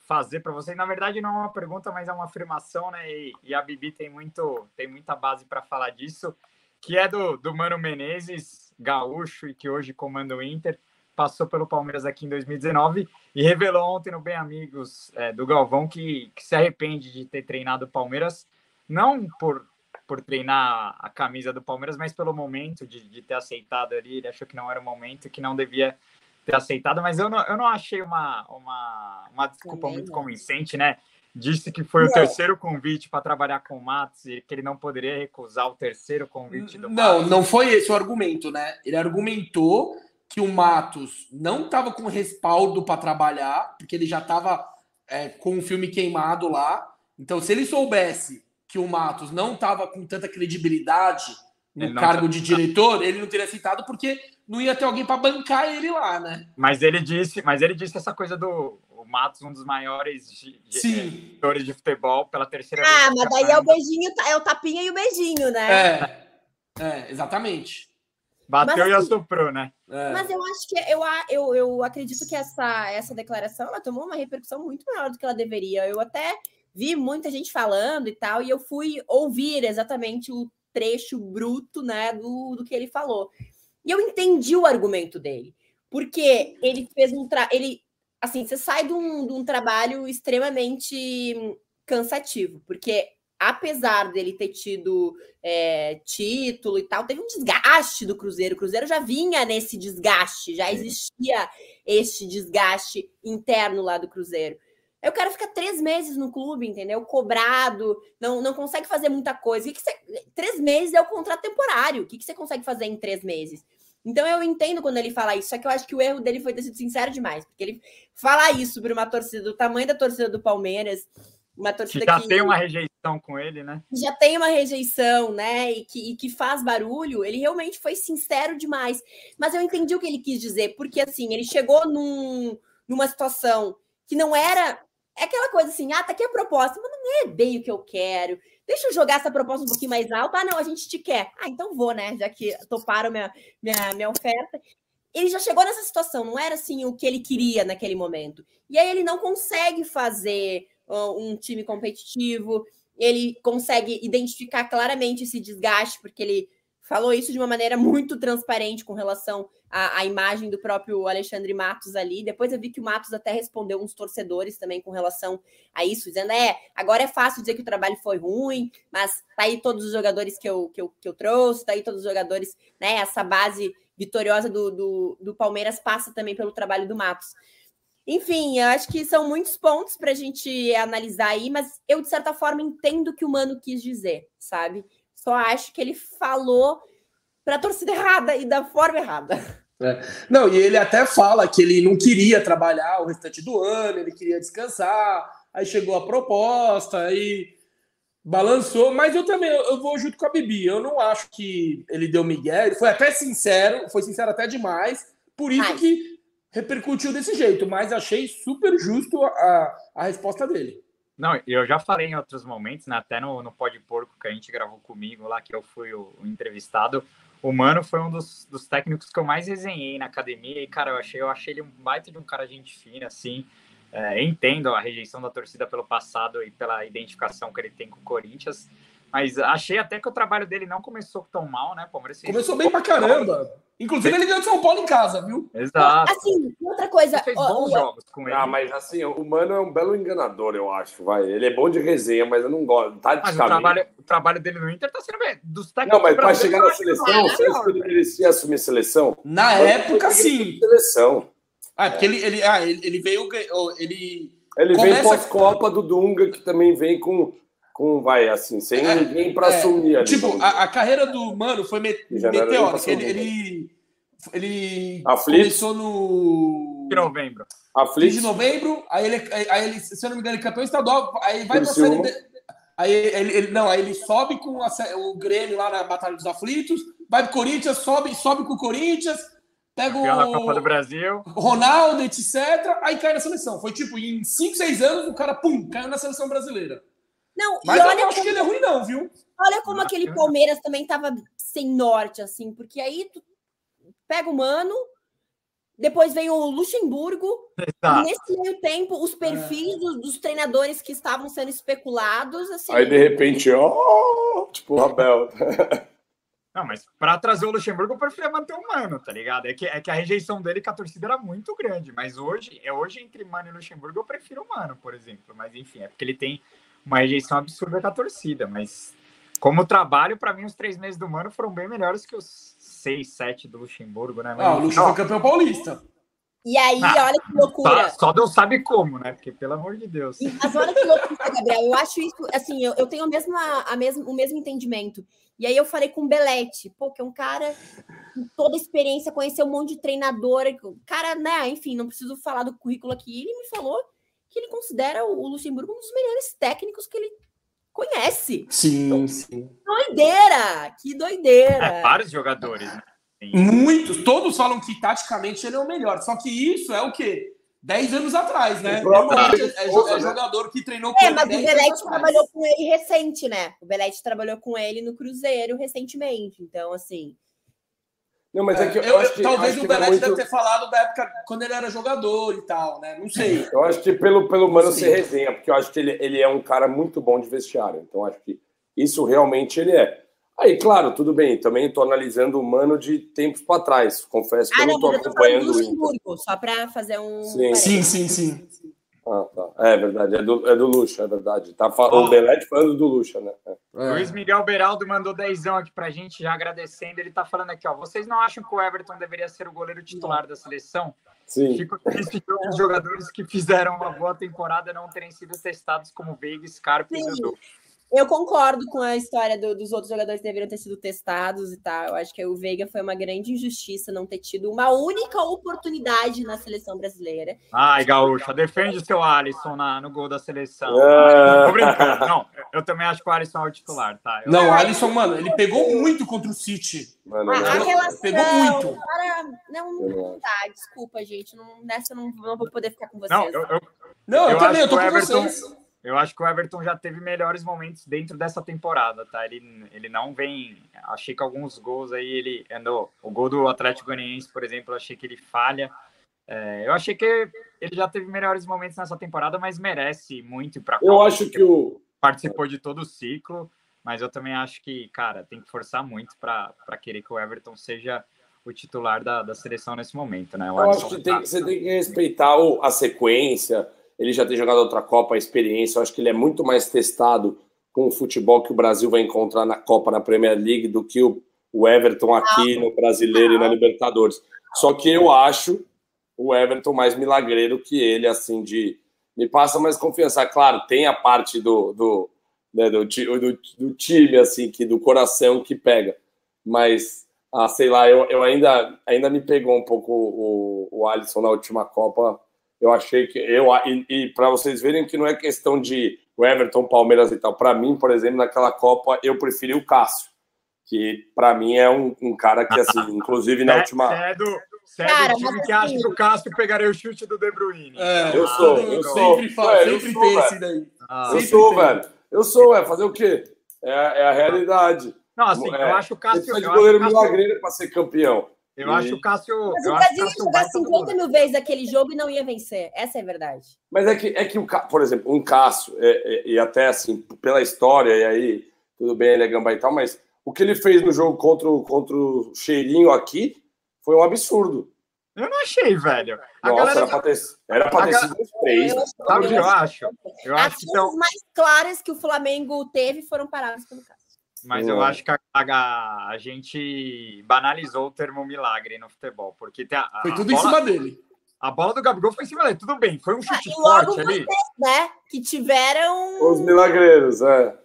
fazer para vocês, na verdade não é uma pergunta, mas é uma afirmação, né? E, e a Bibi tem, muito, tem muita base para falar disso, que é do, do Mano Menezes, gaúcho, e que hoje comanda o Inter, passou pelo Palmeiras aqui em 2019 e revelou ontem no Bem Amigos é, do Galvão que, que se arrepende de ter treinado o Palmeiras, não por por treinar a camisa do Palmeiras, mas pelo momento de, de ter aceitado ali, ele achou que não era o momento, que não devia ter aceitado, mas eu não, eu não achei uma, uma, uma desculpa Também muito não. convincente, né? Disse que foi o Não. terceiro convite para trabalhar com o Matos e que ele não poderia recusar o terceiro convite do Não, Matos. não foi esse o argumento, né? Ele argumentou que o Matos não estava com respaldo para trabalhar, porque ele já estava com o filme queimado lá. Então, se ele soubesse que o Matos não estava com tanta credibilidade no cargo tinha- de diretor, ele não teria aceitado porque não ia ter alguém para bancar ele lá, né? Mas ele disse, mas ele disse essa coisa do o Matos, um dos maiores diretores de futebol pela terceira Ah, vez. mas daí é o beijinho, é o tapinha e o beijinho, né? É, é exatamente. Bateu Mas e assim- assoprou, né? É. Mas eu acho que eu, eu, eu acredito que essa, essa declaração ela tomou uma repercussão muito maior do que ela deveria. Eu até vi muita gente falando e tal, e eu fui ouvir exatamente o trecho bruto né, do, do que ele falou. E eu entendi o argumento dele, porque ele fez um tra... ele assim, você sai de um, de um trabalho extremamente cansativo, porque apesar dele ter tido é, título e tal, teve um desgaste do Cruzeiro. O Cruzeiro já vinha nesse desgaste, já existia este desgaste interno lá do Cruzeiro. Eu quero ficar três meses no clube, entendeu? Cobrado, não, não consegue fazer muita coisa. O que que você... Três meses é o contrato temporário. O que, que você consegue fazer em três meses? Então eu entendo quando ele fala isso, só que eu acho que o erro dele foi ter sido sincero demais, porque ele falar isso para uma torcida do tamanho da torcida do Palmeiras, uma Que torcida já que tem uma rejeição com ele, né? já tem uma rejeição, né? E que, e que faz barulho, ele realmente foi sincero demais. Mas eu entendi o que ele quis dizer, porque assim, ele chegou num, numa situação que não era. É aquela coisa assim, ah, tá aqui a proposta, mas não é bem o que eu quero. Deixa eu jogar essa proposta um pouquinho mais alta. Ah, não, a gente te quer. Ah, então vou, né? Já que toparam minha, minha, minha oferta. Ele já chegou nessa situação, não era assim o que ele queria naquele momento. E aí ele não consegue fazer um time competitivo, ele consegue identificar claramente esse desgaste, porque ele falou isso de uma maneira muito transparente com relação à, à, imagem do próprio Alexandre Matos ali. Depois eu vi que o Matos até respondeu uns torcedores também com relação a isso, dizendo: é, agora é fácil dizer que o trabalho foi ruim, mas tá aí todos os jogadores que eu, que eu, que eu trouxe, tá aí todos os jogadores, né? Essa base vitoriosa do, do, do Palmeiras passa também pelo trabalho do Matos. Enfim, eu acho que são muitos pontos para a gente analisar aí, mas eu, de certa forma, entendo o que o Mano quis dizer, sabe? Só acho que ele falou para a torcida errada e da forma errada. É. Não, e ele até fala que ele não queria trabalhar o restante do ano, ele queria descansar. Aí chegou a proposta, aí balançou. Mas eu também eu vou junto com a Bibi. Eu não acho que ele deu migué. Ele foi até sincero, foi sincero até demais. Por isso Ai. que repercutiu desse jeito. Mas achei super justo a, a resposta dele. Não, eu já falei em outros momentos, né? Até no, no Pode Porco que a gente gravou comigo lá, que eu fui o, o entrevistado. O Mano foi um dos, dos técnicos que eu mais resenhei na academia. E, cara, eu achei, eu achei ele um baita de um cara gente fina, assim. É, entendo a rejeição da torcida pelo passado e pela identificação que ele tem com o Corinthians. Mas achei até que o trabalho dele não começou tão mal, né? Palmeiras Começou bem pra caramba. Inclusive, ele ganhou de São Paulo em casa, viu? Exato. Assim, outra coisa. Ele fez ó, bons o- jogos com ele. Ah, mas assim, o Mano é um belo enganador, eu acho. Vai. Ele é bom de resenha, mas eu não gosto. Mas o trabalho, o trabalho dele no Inter tá sendo bem. Dos Não, mas para brasileiros, chegar na que seleção, não é você acha melhor, que ele merecia assumir seleção? Na Eu época, sim. Seleção. Ah, porque ele, ele, ah, ele, ele veio. Ele. Ele vem Começa- pós-Copa do Dunga, que também vem com, com vai, assim, sem É, ninguém para é, assumir ali. Tipo, a, a carreira do Mano foi me, Já não era nem meteórica. Ele, ele, ele Aflito. começou no. De novembro. 15 Aflito. de novembro, aí ele, aí ele, se eu não me engano, ele é campeão estadual, aí vai pra série B. Aí ele, ele- não, aí ele sobe com a o Grêmio lá na Batalha dos Aflitos, vai pro Corinthians, sobe, sobe com o Corinthians, pega da Copa do o Brasil. Ronaldo, etc. Aí cai na seleção. Foi tipo, em 5, 6 anos, o cara, pum, caiu na seleção brasileira. Não, Mas e eu olha não acho como, que ele é ruim, não, viu? olha como Não, aquele Palmeiras também tava sem norte, assim, porque aí tu pega o Mano, depois vem o Luxemburgo, Tá. e nesse meio tempo, os perfis dos, dos treinadores que estavam sendo especulados, assim. Aí de repente, ó, tipo o Abel. Não, mas para trazer o Luxemburgo, eu preferia manter o Mano, tá ligado? É que, é que a rejeição dele com a torcida era muito grande. Mas hoje, é hoje entre Mano e Luxemburgo, eu prefiro o Mano, por exemplo. Mas enfim, é porque ele tem uma rejeição absurda com a torcida. Mas como trabalho, para mim, os três meses do Mano foram bem melhores que os seis, sete do Luxemburgo, né? Mas, Ah, o Luxo foi campeão paulista. E aí, Ah, olha que loucura. só, só Deus sabe como, né? Porque, pelo amor de Deus. Mas olha que loucura, Gabriel. Eu acho isso, assim, eu, eu tenho a mesma, a mesma, o mesmo entendimento. E aí eu falei com o Belete, pô, que é um cara com toda a experiência, conheceu um monte de treinador. O cara, né, enfim, não preciso falar do currículo aqui. Ele me falou que ele considera o Luxemburgo um dos melhores técnicos que ele conhece. Sim, sim. Doideira! Que doideira! É, vários jogadores, né? Muitos, todos falam que taticamente ele é o melhor. Só que isso é o quê? 10 anos atrás, né? Normalmente é, é né? jogador que treinou com É, ele mas o 10 anos Belete trabalhou com ele recente, né? O Belete trabalhou com ele no Cruzeiro recentemente. Então, assim. Não, mas é que eu, Eu- acho que talvez acho o que ele é Belete muito- deve ter falado da época quando ele era jogador e tal, né? Não sei. Eu acho que pelo, pelo Mano ser resenha, porque eu acho que ele, ele é um cara muito bom de vestiário. Então, acho que isso realmente ele é. Aí, claro, tudo bem. Também estou analisando o Mano de tempos para trás. Confesso que Ah, eu não estou acompanhando o. Luxemburgo, só para fazer um. Sim. Sim, sim, sim. Ah, tá. É verdade, é do, é do Lucha, é verdade. Tá fa- Ó. O Belete falando do Lucha, né? É. Luiz Miguel Beraldo mandou dezão aqui pra gente, já agradecendo. Ele tá falando aqui, ó. Vocês não acham que o Everton deveria ser o goleiro titular da seleção? Sim. Fico triste que os jogadores que fizeram uma boa temporada não terem sido testados como Veiga, Scarpa e. Dudu. Eu concordo com a história do- dos outros jogadores que deveriam ter sido testados e tal. Eu acho que o Veiga foi uma grande injustiça não ter tido uma única oportunidade na seleção brasileira. Ai, Gaúcha, defende o seu Alisson na, no gol da seleção. Ah. Tô brincando. Não, eu também acho que o Alisson é o titular, tá? Eu- Não, o Alisson, mano, ele pegou muito contra o City. Mano, A, a não- relação. Pegou muito. Cara, não, dá, desculpa, gente. Não, nessa eu não, não vou poder ficar com vocês. Não, eu, eu, Não, eu, Eu também, eu tô com Everton- vocês. Eu acho que o Everton já teve melhores momentos dentro dessa temporada, tá? Ele, ele não vem. Achei que alguns gols aí ele andou. O gol do Atlético Goianiense, por exemplo, achei que ele falha. É, eu achei que ele já teve melhores momentos nessa temporada, mas merece muito pra Eu Copa, acho que o. participou de todo o ciclo, mas eu também acho que, cara, tem que forçar muito para querer que o Everton seja o titular da, da seleção nesse momento, né? O Eu Alisson acho que tá- tem, você tem que respeitar o- a sequência. Ele já tem jogado outra Copa, a experiência. Eu acho que ele é muito mais testado com o futebol que o Brasil vai encontrar na Copa, na Premier League, do que o, Everton aqui no Brasileiro e na Libertadores. Só que eu acho o Everton mais milagreiro que ele, assim, de. Me passa mais confiança. Claro, tem a parte do, do, né, do, do, do time, assim, que do coração que pega. Mas ah, sei lá, eu, eu ainda, ainda me pegou um pouco o, o Alisson na última Copa. Eu achei que. Eu, e, e para vocês verem que não é questão de o Everton, Palmeiras e tal. Para mim, por exemplo, naquela Copa, eu preferi o Cássio, que para mim é um, um cara que, assim, inclusive na última. cê é do, cê é Cara, time que acha assim- que o Cássio pegaria o chute do De Bruyne. É, Eu sou, eu sou. Sempre falo, eu sempre sou, tem esse daí. Ah, Eu sou, tem. velho. Eu sou, é fazer o quê? É, é a realidade. Não, assim, É, eu acho o Cássio. Precisa de Eu acho, goleiro o Cássio milagreiro para ser campeão. Eu acho o Cássio. Mas eu o Brasil ia jogar baita do 50 goleiro. mil vezes aquele jogo e não ia vencer. Essa é a verdade. Mas é que, é que o, por exemplo, um Cássio, é, é, e até assim, pela história, e aí, tudo bem, ele é gambá e tal, mas o que ele fez no jogo contra o, contra o Cheirinho aqui foi um absurdo. Eu não achei, velho. A Nossa, galera. era pra ter, era pra ter sido uns três. Eu- Sabe o que eu acho? Eu As acho que então, chances mais claras que o Flamengo teve foram paradas pelo Cássio. Mas eu Não. acho que a, a, a gente banalizou o termo milagre no futebol, porque tem a, a, Foi tudo a em bola, cima dele. a bola do Gabigol foi em cima dele, tudo bem, foi um chute e logo forte ali. Né? Que tiveram. Os milagreiros, é.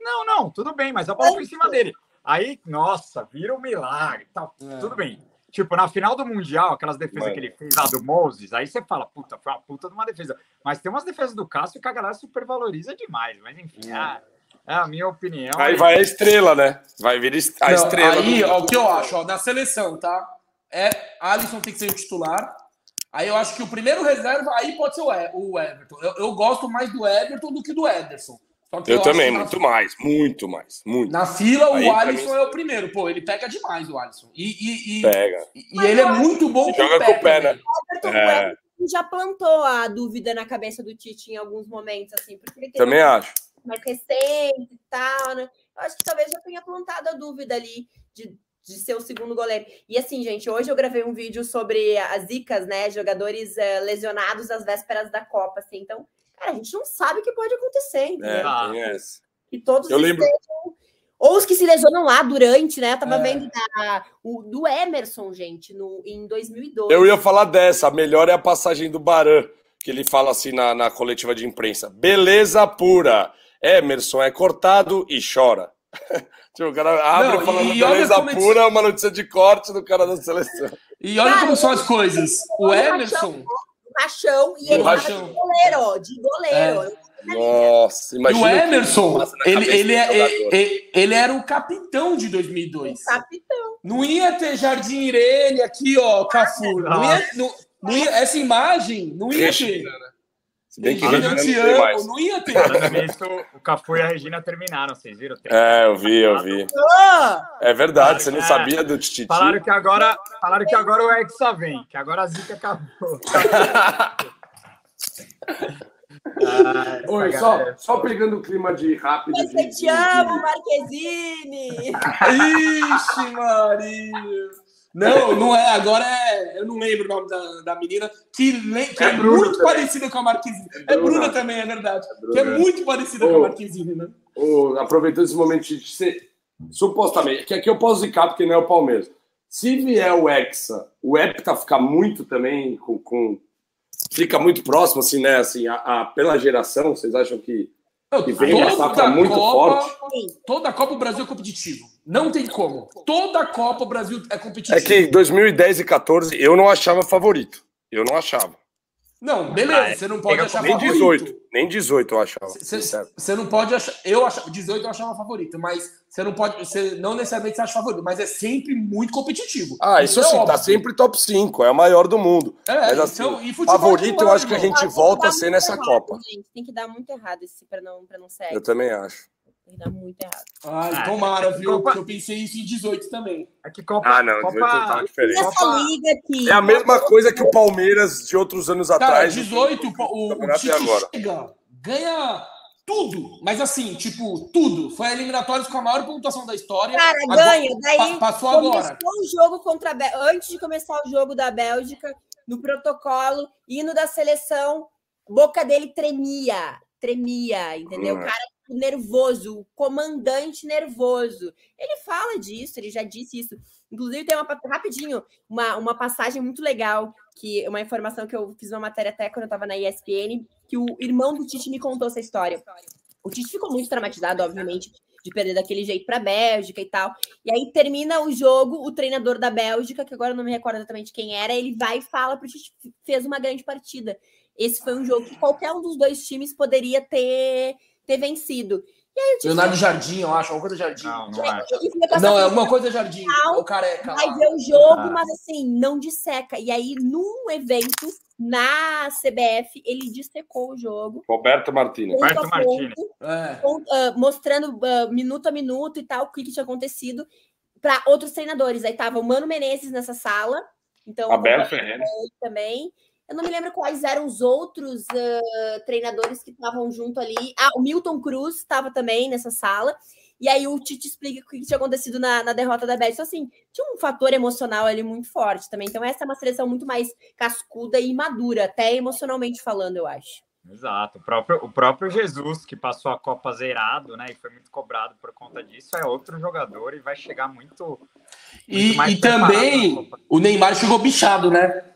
Não, não, tudo bem, mas a bola foi em cima dele. Aí, nossa, vira um milagre, tal, É. tudo bem. Tipo, na final do Mundial, aquelas defesas Mano. que ele fez lá do Moses, aí você fala, puta, foi uma puta de uma defesa. Mas tem umas defesas do Cássio que a galera supervaloriza demais. Mas enfim, é, é a minha opinião. Aí vai a estrela, né? Vai vir a Não, estrela. Aí, ó, o que eu acho, ó, na seleção, tá? É, Alisson tem que ser o titular. Aí eu acho que o primeiro reserva, aí pode ser o, E- o Everton. Eu, eu gosto mais do Everton do que do Ederson. Só que Eu acho também, muito mais, muito mais, muito. Na fila, Aí, o Alisson mim- é o primeiro. Pô, ele pega demais, o Alisson. E, e, e, Pega. e ele é muito bom E joga com o pé, né? Everton É. Já plantou a dúvida na cabeça do Tite em alguns momentos, assim, porque ele tem Também acho. Mais recente e tal, né? Eu acho que talvez já tenha plantado a dúvida ali de, de ser o segundo goleiro. E assim, gente, hoje eu gravei um vídeo sobre as zicas, né? Jogadores eh, lesionados às vésperas da Copa, assim. Então, cara, a gente não sabe o que pode acontecer, entendeu? É, Ah. E todos Eu lembro- estejam- Ou os que se lesionam lá durante, né? Eu tava É. vendo da- o, do Emerson, gente, no, em 2012. Eu ia falar dessa. A melhor é a passagem do Baran, que ele fala assim na, na coletiva de imprensa: beleza pura. Emerson é cortado e chora. tipo, o cara abre Não, falando e beleza como é pura, uma notícia de corte do cara da seleção. E olha Cara, como são as coisas. O o Emerson Rachão, e ele rachão. de goleiro, ó, de goleiro. Nossa, e imagina. o que Emerson, ele, ele, do é, jogador. ele, ele era o capitão de 2002. Capitão. Não ia ter Jardim Irene aqui, ó, Cafu. Não ia, não, não ia- essa imagem não ia ter. Né? Se bem que Regina, eu te amo, mais. não ia ter. O Cafu e a Regina terminaram, vocês viram? É, eu vi, eu vi. Ah, É verdade, você não É. sabia do Titi. Falaram que agora, falaram que agora o Hexa vem, que agora a zica acabou. Ah, Oi, galera. só, só pegando o clima de rápido. mas de- eu te de- amo, Marquezine. Ixi, Maria. Não, não é. Agora é. Eu não lembro o nome da, da menina, que, le- que é, É muito também. parecida com a Marquezine. É É Bruna, também, é verdade. Bruna. Que é muito parecida com Ô. a Marquezine, né? Ô, aproveitando esse momento de ser supostamente, que aqui eu posso zicar porque não é o Palmeiras. Se vier o Hexa, o Hepta ficar muito também com, com- fica muito próximo, assim, né? Assim, a, a- pela geração, vocês acham que, que vem toda safra muito Copa- forte? Toda a Copa o Brasil é competitivo. Não tem como. Toda a Copa o Brasil é competitivo. É que 2010 e 14 eu não achava favorito. Eu não achava. Não, beleza, Ah, é. você não pode achar Nem favorito. 18. Nem 18 eu achava. Você não pode achar. Eu achava. 18 eu achava favorito, mas você não pode. Você não necessariamente você acha favorito, mas é sempre muito competitivo. Ah, isso é sim, tá sempre top 5, é o maior do mundo. É, Mas assim, então, e futebol favorito é eu acho que a gente volta a ser nessa errado, Copa. Gente. Tem que dar muito errado esse para não, pra não ser. Eu também acho. Dar muito errado. Ai, Ah, tomara, viu? Copa- Porque eu pensei isso em 18 também. É que Copa, Ah, não, Copa, 18 tá E diferente. essa Copa- liga aqui. É a mesma coisa que o Palmeiras de outros anos Cara, atrás. 18, o, o Campeonato Tite e agora? chega, ganha tudo. Mas assim, tipo, tudo. Foi a eliminatórias com a maior pontuação da história. Cara, Agora- ganha. Daí pa- passou começou agora. o jogo contra a Bélgica. Antes de começar o jogo da Bélgica, no protocolo, hino da seleção, boca dele tremia. Tremia, entendeu? O Hum. cara nervoso, o comandante nervoso. Ele fala disso, ele já disse isso. Inclusive, tem uma rapidinho, uma, uma passagem muito legal, que uma informação que eu fiz uma matéria até quando eu estava na ESPN, que o irmão do Tite me contou essa história. O Tite ficou muito traumatizado, obviamente, de perder daquele jeito para a Bélgica e tal. E aí termina o jogo, o treinador da Bélgica, que agora eu não me recordo exatamente quem era, ele vai e fala para o Tite fez uma grande partida. Esse foi um jogo que qualquer um dos dois times poderia ter, ter vencido. E aí o Tite Leonardo Jardim, eu acho, alguma coisa Jardim. Não, não é. passar Não, é coisa Jardim. Não, É o careca. vai ver o jogo, Ah. mas assim, não disseca. E aí, num evento na CBF, ele dissecou o jogo. Roberto Martins. ponto Roberto Martínez. É. ah, mostrando ah, minuto a minuto e tal, o que, que tinha acontecido para outros treinadores. Aí tava o Mano Menezes nessa sala, então Abel Ferreira. também. Eu não me lembro quais eram os outros ah, treinadores que estavam junto ali. Ah, o Milton Cruz estava também nessa sala. E aí o Tite explica o que tinha acontecido na, na derrota da Bélgica. Então, assim, tinha um fator emocional ali muito forte também. Então, essa é uma seleção muito mais cascuda e madura, até emocionalmente falando, eu acho. Exato. O próprio, o próprio Jesus, que passou a Copa zerado, né? E foi muito cobrado por conta disso, é outro jogador e vai chegar muito. E, muito mais e preparado também o Neymar chegou bichado, né?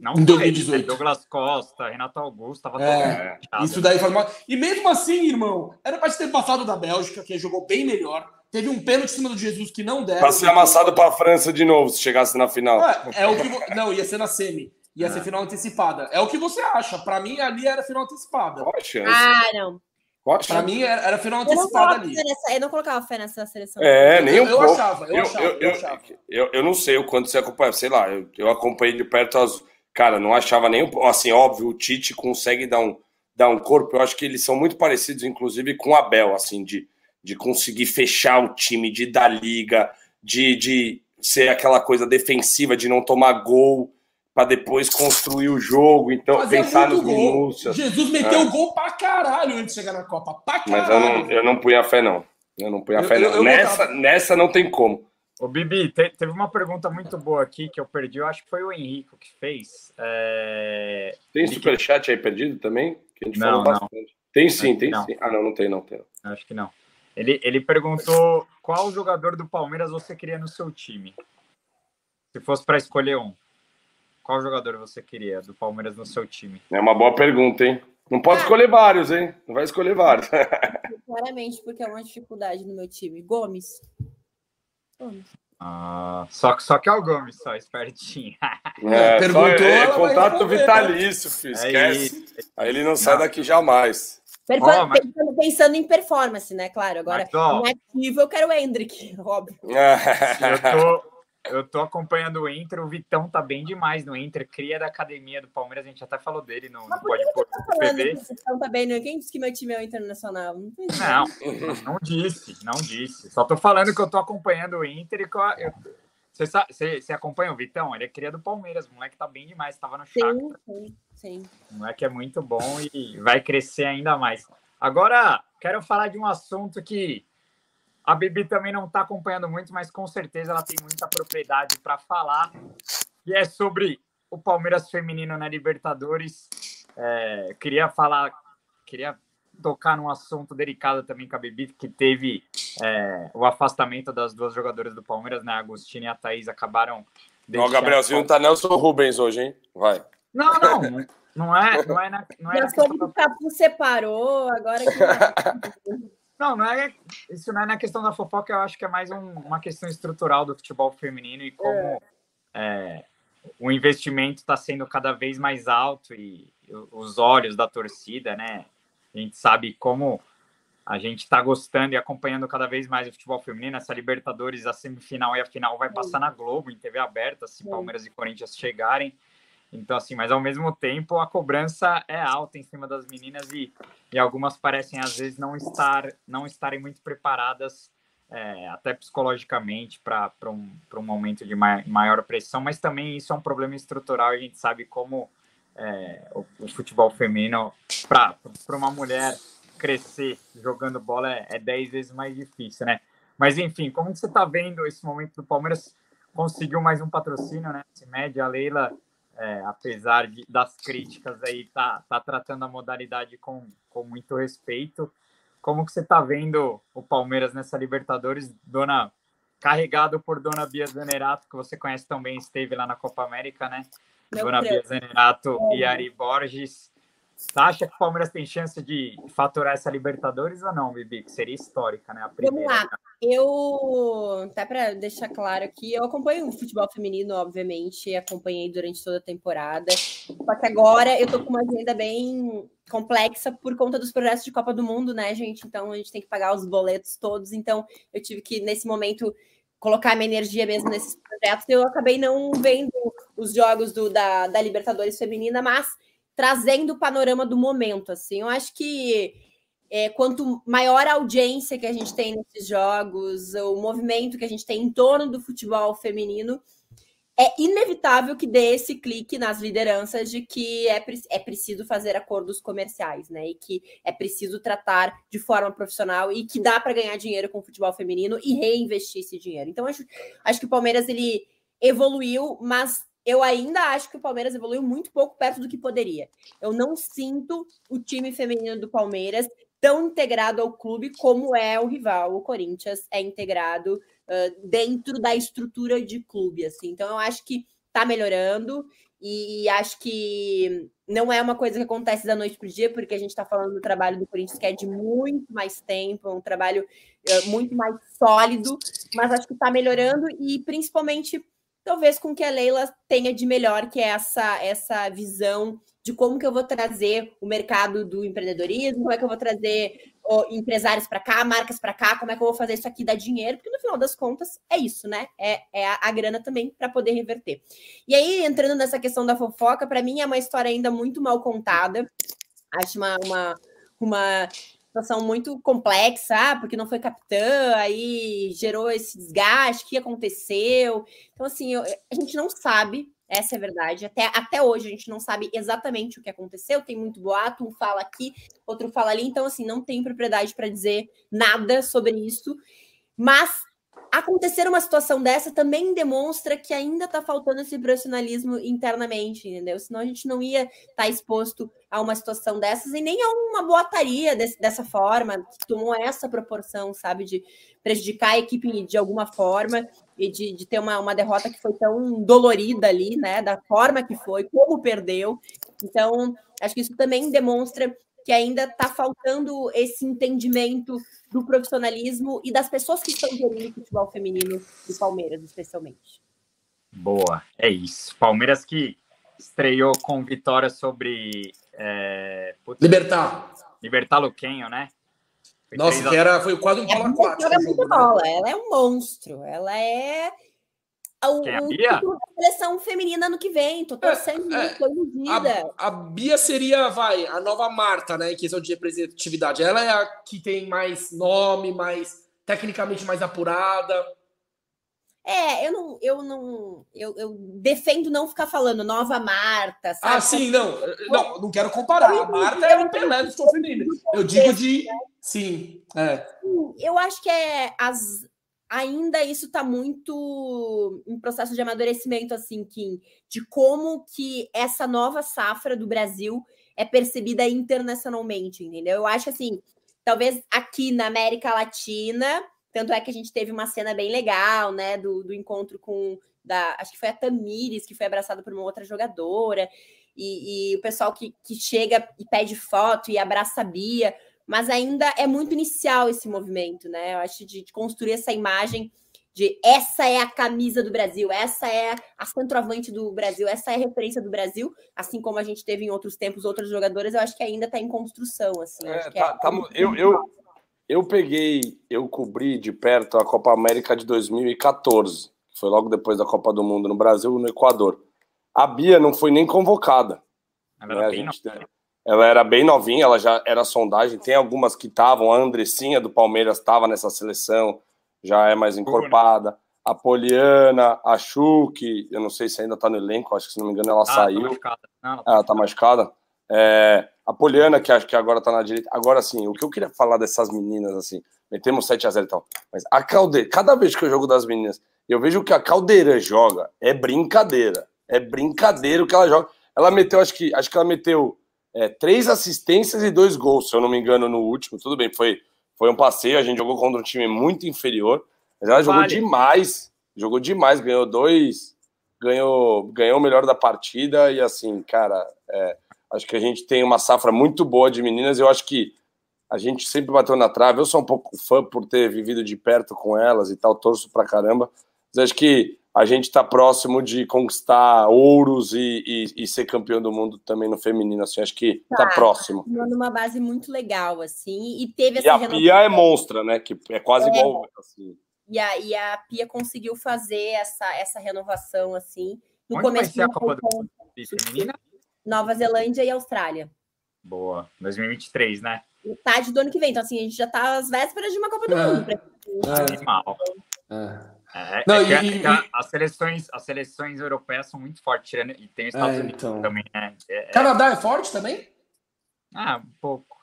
Não em foi, 2018. Douglas Costa, Renato Augusto, tava É, Isso daí foi mal. E mesmo assim, irmão, era pra ter passado da Bélgica, que jogou bem melhor. Teve um pênalti em cima do Jesus que não deram. Pra ser amassado pra França de novo, se chegasse na final. É, é o que. vo- Não, ia ser na semi. Ia ser final antecipada. É o que você acha. Pra mim, ali era final antecipada. Qual a chance? Ah, não. Qual a Pra chance? mim, era, era final Eu não, antecipada colocava ali. fé nessa, eu não colocava fé nessa seleção. É, nem um Eu- eu pouco. achava, eu achava, eu achava. eu- eu não sei o quanto você acompanha, sei lá, eu, eu acompanhei de perto as. Cara, não achava nem. Assim, óbvio, o Tite consegue dar um, dar um corpo. Eu acho que eles são muito parecidos, inclusive, com o Abel, assim, de, de conseguir fechar o time, de dar liga, de, de ser aquela coisa defensiva, de não tomar gol para depois construir o jogo. Então, Fazia pensar nos minúcias. Jesus meteu É. gol pra caralho antes de chegar na Copa. Pra Mas eu caralho. não, eu não punha fé, não. Eu não punha Eu- fé, eu- não. nessa, botava- nessa não tem como. Ô, Bibi, te- teve uma pergunta muito boa aqui que eu perdi. Eu acho que foi o Henrico que fez. É, Tem superchat aí perdido também? Que a gente Não, falou não. bastante. Tem sim, Acho tem que não. sim. Ah, não, não tem, não tem. Acho que não. Ele, ele perguntou qual jogador do Palmeiras você queria no seu time. Se fosse para escolher um. Qual jogador você queria do Palmeiras no seu time? É uma boa pergunta, hein? Não pode Ah. escolher vários, hein? Não vai escolher vários. Claramente, porque é uma dificuldade no meu time. Gomes. Ah, só, que- só que é o Gomes, só, espertinho. É, Perguntou, só- é, contato responder, vitalício, filho. É Esquece. Aí ele não sai daqui jamais. Ó, mas- pensando, pensando em performance, né? Claro. Agora, Mas, no ativo, eu quero o Hendrick, óbvio. eu tô, eu tô acompanhando o Inter, o Vitão tá bem demais no Inter, cria da academia do Palmeiras, a gente até falou dele no, Mas por Pode Pôr Tá falando PV. que vocês estão tá bem, né? Quem disse que meu time é o internacional? Não. Não, não disse, não disse. Só tô falando que eu tô acompanhando o Inter e eu, você, sa- você, você acompanha o Vitão? Ele é cria do Palmeiras, o moleque tá bem demais, tava no Shakhtar. Sim, sim, sim. O moleque é muito bom e vai crescer ainda mais. Agora, quero falar de um assunto que a Bibi também não está acompanhando muito, mas com certeza ela tem muita propriedade para falar, que é sobre o Palmeiras feminino na Libertadores. É, queria falar, queria tocar num assunto delicado também com a Bibi, que teve é, o afastamento das duas jogadoras do Palmeiras, né? A Agostina e a Thaís acabaram. O Gabrielzinho tá Nelson Rubens hoje, hein? Vai. Não, não, não, é, não é na, não é o Capu separou, agora que. Não, não é. Isso não é na questão da fofoca, eu acho que é mais um- uma questão estrutural do futebol feminino e como é, o investimento está sendo cada vez mais alto e os olhos da torcida, né? A gente sabe como a gente está gostando e acompanhando cada vez mais o futebol feminino. Essa Libertadores, a semifinal e a final vai passar na Globo, em TV aberta, se. Palmeiras e Corinthians chegarem. Então, assim, mas ao mesmo tempo a cobrança é alta em cima das meninas e, e algumas parecem às vezes não estar não estarem muito preparadas é, até psicologicamente para um, um momento de mai- maior pressão, mas também isso é um problema estrutural a gente sabe como é, o, o futebol feminino para uma mulher crescer jogando bola é, é 10 vezes mais difícil, né? Mas enfim, como você está vendo esse momento do Palmeiras conseguiu mais um patrocínio, né? Se mede a Leila é, apesar de, das críticas aí, tá, tá tratando a modalidade com, com muito respeito. Como que você tá vendo o Palmeiras nessa Libertadores, dona carregado por Dona Bia Zanerato, que você conhece também, esteve lá na Copa América, né? Meu Dona Deus. Bia Zanerato e Ari Borges. Você acha que o Palmeiras tem chance de faturar essa Libertadores ou não, Bibi? Que seria histórica, né? A primeira. Vamos lá. Eu, até para deixar claro aqui, eu acompanho o futebol feminino, obviamente, acompanhei durante toda a temporada. Só que agora eu tô com uma agenda bem complexa por conta dos projetos de Copa do Mundo, né, gente? Então a gente tem que pagar os boletos todos. Então eu tive que, nesse momento, colocar minha energia mesmo nesses projetos. Eu acabei não vendo os jogos do, da, da Libertadores Feminina, mas trazendo o panorama do momento. Assim, eu acho que é, quanto maior a audiência que a gente tem nesses jogos, o movimento que a gente tem em torno do futebol feminino, é inevitável que dê esse clique nas lideranças de que é, é preciso fazer acordos comerciais, né? E que é preciso tratar de forma profissional e que dá para ganhar dinheiro com o futebol feminino e reinvestir esse dinheiro. Então, acho, acho que o Palmeiras ele evoluiu, mas eu ainda acho que o Palmeiras evoluiu muito pouco perto do que poderia. Eu não sinto o time feminino do Palmeiras tão integrado ao clube como é o rival, o Corinthians é integrado uh, dentro da estrutura de clube, assim. Então eu acho que tá melhorando e acho que não é uma coisa que acontece da noite para o dia, porque a gente está falando do trabalho do Corinthians que é de muito mais tempo, é um trabalho uh, muito mais sólido, mas acho que está melhorando e principalmente talvez com que a Leila tenha de melhor, que é essa, essa visão de como que eu vou trazer o mercado do empreendedorismo, como é que eu vou trazer empresários para cá, marcas para cá, como é que eu vou fazer isso aqui dar dinheiro, porque no final das contas é isso, né? É, é a, a grana também para poder reverter. E aí, entrando nessa questão da fofoca, para mim é uma história ainda muito mal contada. Acho uma, uma, uma situação muito complexa, ah, porque não foi capitã, aí gerou esse desgaste, o que aconteceu. Então, assim, eu, a gente não sabe, essa é a verdade. Até, até hoje a gente não sabe exatamente o que aconteceu, tem muito boato, um fala aqui, outro fala ali, então, assim, não tem propriedade para dizer nada sobre isso. Mas acontecer uma situação dessa também demonstra que ainda está faltando esse profissionalismo internamente, entendeu? Senão a gente não ia estar tá exposto a uma situação dessas e nem a uma boataria desse, dessa forma, que tomou essa proporção, sabe, de prejudicar a equipe de alguma forma e de, de ter uma, uma derrota que foi tão dolorida ali, né, da forma que foi, como perdeu. Então, acho que isso também demonstra que ainda está faltando esse entendimento do profissionalismo e das pessoas que estão gerindo o futebol feminino do Palmeiras, especialmente. Boa, é isso. Palmeiras que estreou com vitória sobre é... Putz, Libertar. Libertar Luquenho, né? Foi Nossa, que era, foi quase um pau aquático. Ela, jogo, né? ela é um monstro. Ela é o, Quem, a Bia? da seleção feminina ano que vem. Tô torcendo é, muito, tô iludida. A, a, Bia seria, vai, a nova Marta, né, em questão de representatividade. Ela é a que tem mais nome, mais tecnicamente mais apurada. É, eu não, eu não, eu, eu defendo não ficar falando nova Marta. Sabe? Ah, sim, não, não, não quero comparar. A Marta é o Pelé do feminino. Eu digo de, sim, é. Eu acho que é as ainda isso está muito em processo de amadurecimento, assim, Kim, de como que essa nova safra do Brasil é percebida internacionalmente, entendeu? Eu acho assim, talvez aqui na América Latina, tanto é que a gente teve uma cena bem legal, né, do, do encontro com da, acho que foi a Tamires, que foi abraçada por uma outra jogadora, e, e o pessoal que, que chega e pede foto e abraça a Bia mas ainda é muito inicial esse movimento, né? Eu acho de, de construir essa imagem de essa é a camisa do Brasil, essa é a centroavante do Brasil, essa é a referência do Brasil, assim como a gente teve em outros tempos outras jogadoras, eu acho que ainda está em construção, assim. É, tá, é... Tá, eu, eu, eu peguei, eu cobri de perto a Copa América de 2014, que foi logo depois da Copa do Mundo no Brasil, no Equador. A Bia não foi nem convocada. Né? A gente, ela era bem novinha, ela já era sondagem. Tem algumas que estavam, a Andressinha do Palmeiras estava nessa seleção, já é mais encorpada. A Poliana, a Chuque, eu não sei se ainda está no elenco, acho que se não me engano ela ah, saiu. Tá não, ela está machucada. É, a Poliana, que acho que agora está na direita. Agora sim, o que eu queria falar dessas meninas, assim, metemos 7 a 0 e tal. Mas a Caldeira, cada vez que eu jogo das meninas, eu vejo que a Caldeira joga, é brincadeira. É brincadeira o que ela joga. Ela meteu, acho que, acho que ela meteu é, três assistências e dois gols, se eu não me engano, no último. Tudo bem, foi, foi um passeio, a gente jogou contra um time muito inferior, mas ela jogou demais, jogou demais, ganhou dois, ganhou, ganhou o melhor da partida e assim, cara, é, Acho que a gente tem uma safra muito boa de meninas. Eu acho que a gente sempre bateu na trave. Eu sou um pouco fã por ter vivido de perto com elas e tal, torço pra caramba. Mas acho que a gente está próximo de conquistar ouros e, e, e, ser campeão do mundo também no feminino. Assim, acho que está Tá, próximo. Numa base muito legal, assim, e teve E essa a renovação. Pia é monstra, né? Que é quase É. igual. Assim. E a, e a Pia conseguiu fazer essa, essa renovação, assim. No Onde vai começo ser a Copa do Mundo feminina? Nova Zelândia e Austrália. Boa. 2023, né? Metade do ano que vem. Então, assim, a gente já tá às vésperas de uma Copa do É. Mundo. É, Animal. é. É, Não, é que- e- é que a- as, seleções, as seleções europeias são muito fortes, tirando, e tem os Estados É, Unidos então. também, né? É, é- Canadá é forte também? ah, um pouco.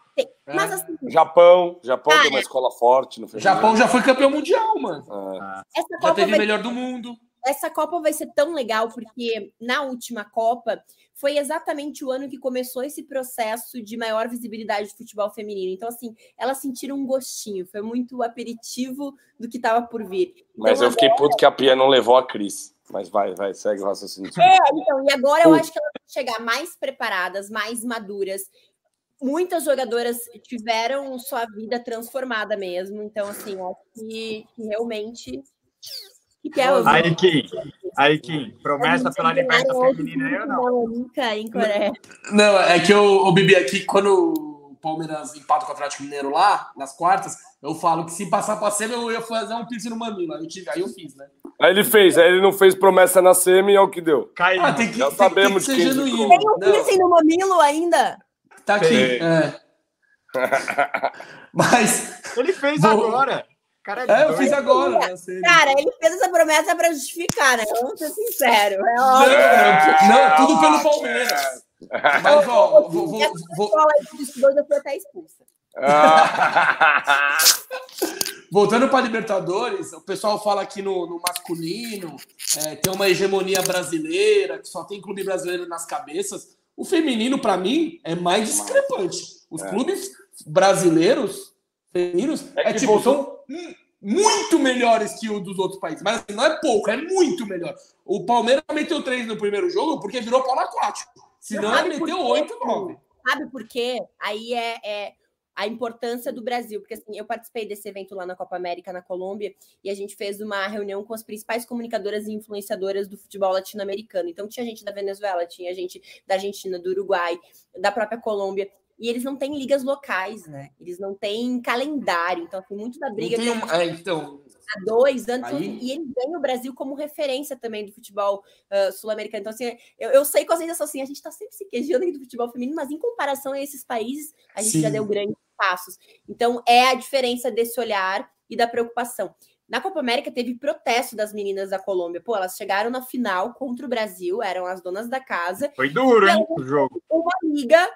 Mas, É. assim, Japão, Japão Ah, tem uma é. escola forte no feminino. Japão já foi campeão mundial, mano. É. essa Já Copa teve vai melhor do mundo. Essa Copa vai ser tão legal porque na última Copa foi exatamente o ano que começou esse processo de maior visibilidade do futebol feminino. Então, assim, elas sentiram um gostinho, foi muito aperitivo do que estava por vir. Mas Então, eu fiquei puto que a Pia não levou a Cris. Mas vai, vai, segue o raciocínio. É, então, e agora eu acho que elas vão chegar mais preparadas, mais maduras. Muitas jogadoras tiveram sua vida transformada mesmo. Então, assim, acho que realmente. Que que é, os- Aí, Kim, aí, Kim, as promessa pela ganharam liberta hoje feminina aí ou muito não? em Coreia. Não, é que eu, o Bibi aqui, quando o Palmeiras empata com o Atlético Mineiro lá, nas quartas, eu falo que se passar pra semi, eu ia fazer um piercing no mamilo. Aí eu, tive, aí eu fiz, né? Aí ele fez, aí ele não fez promessa na semi e é o que deu. Caiu. Ah, tem que, Já tem, sabemos tem que ser quem genuíno. Tem um piercing no mamilo ainda? tá aqui. É. Mas, Ele fez Vou- agora. Cara, é, eu doido. fiz agora. semi. Cara, ele fez essa promessa pra justificar, né? Vamos ser sinceros. É Não, óbvio. não, não, é tudo pelo Palmeiras. Mas, ó, vou, vou, vou- estudou já foi até expulsa. Voltando para Libertadores, o pessoal fala aqui no, no masculino, é, tem uma hegemonia brasileira, que só tem clube brasileiro nas cabeças. O feminino, para mim, é mais discrepante. Os É. clubes brasileiros, femininos, É é, tipo, você- são muito melhores que o dos outros países. Mas assim, não é pouco, é muito melhor. O Palmeiras meteu três no primeiro jogo porque virou pau aquático. Senão ele meteu oito, nove. Sabe por quê? Aí é, é a importância do Brasil, porque assim, eu participei desse evento lá na Copa América, na Colômbia, e a gente fez uma reunião com as principais comunicadoras e influenciadoras do futebol latino-americano. Então tinha gente da Venezuela, tinha gente da Argentina, do Uruguai, da própria Colômbia. E eles não têm ligas locais, né? Eles não têm calendário. Então, assim, muito da briga tem que um- é, então, há dois anos, Aí- e eles veem o Brasil como referência também do futebol ah, sul-americano. Então, assim, eu, eu sei com a sensação assim, a gente está sempre se queijando aqui do futebol feminino, mas em comparação a esses países, a gente já Sim. deu grandes passos. Então, é a diferença desse olhar e da preocupação. Na Copa América teve protesto das meninas da Colômbia. Pô, elas chegaram na final contra o Brasil, eram as donas da casa, Foi duro, hein, o jogo. uma liga,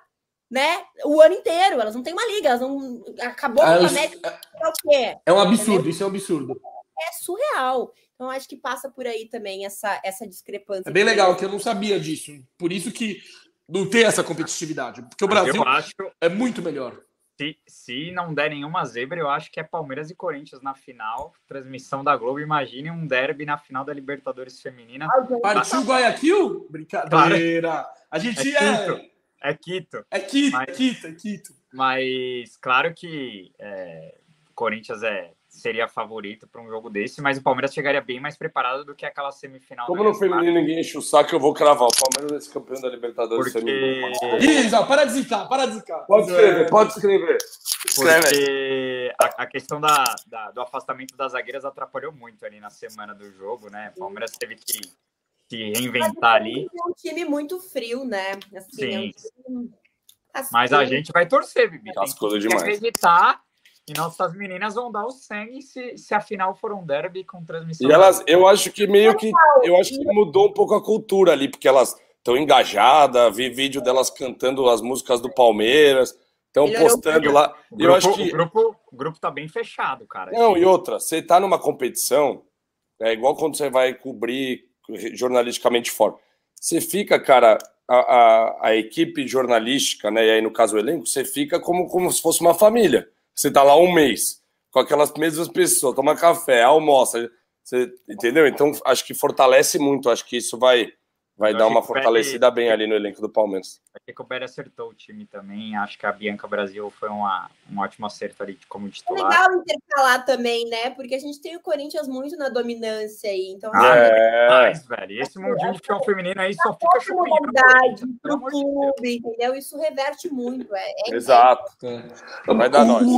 né? O ano inteiro. Elas não têm uma liga, elas não. Acabou a Ah, Copa isso- América, é o quê? é um absurdo, isso é um absurdo. é surreal. Então, acho que passa por aí também essa, essa discrepância. É bem legal, que eu não sabia disso. Por isso que não tem essa competitividade. Porque o Brasil Eu acho, é muito melhor. se, se não der nenhuma zebra, eu acho que é Palmeiras e Corinthians na final. Transmissão da Globo. Imagine um derby na final da Libertadores Feminina. Partiu Guayaquil? Brincadeira. A gente É é. Quito. É Quito. É Quito, Mas- é Quito, é Quito. Mas claro que é, o Corinthians é, seria favorito para um jogo desse, mas o Palmeiras chegaria bem mais preparado do que aquela semifinal. Como no feminino ninguém enche o saco, eu vou cravar. O Palmeiras vai ser campeão da Libertadores Porque. Isso, ó, para de zicar, para de zicar. Pode escrever, pode escrever. Porque a, a questão da, da- do afastamento das zagueiras atrapalhou muito ali na semana do jogo, né? O Palmeiras teve que se reinventar ali, É um time muito frio, né? Assim, é um Sim. time mas a gente vai torcer, Bibi. Tem Cascudo que demais. acreditar e nossas meninas vão dar o sangue se, se a final for um derby com transmissão. E elas, eu acho que meio que, eu acho que mudou um pouco a cultura ali, porque elas estão engajadas, vi vídeo delas cantando as músicas do Palmeiras, estão postando lá. O Eu grupo, acho que o, grupo, o grupo tá bem fechado, cara. Não, e outra, você tá numa competição, é igual quando você vai cobrir jornalisticamente fora. Você fica, cara, a, a, a equipe jornalística, né? E aí, no caso, o elenco, você fica como, como se fosse uma família. Você tá lá um mês, com aquelas mesmas pessoas, toma café, almoça, você, entendeu? Então, acho que fortalece muito, acho que isso vai, Vai Eu dar uma fortalecida bem ali no elenco do Palmeiras. Achei que o Belly acertou o time também. Acho que a Bianca Brasil foi uma, um ótimo acerto ali de como É titular. legal intercalar também, né? Porque a gente tem o Corinthians muito na dominância aí. Então, Ah, assim, É, Mas, velho, esse mundinho de futebol feminino aí só fica chupinhando. pro de clube, entendeu? Isso reverte muito. É, é exato. Vai dar o, nós. o,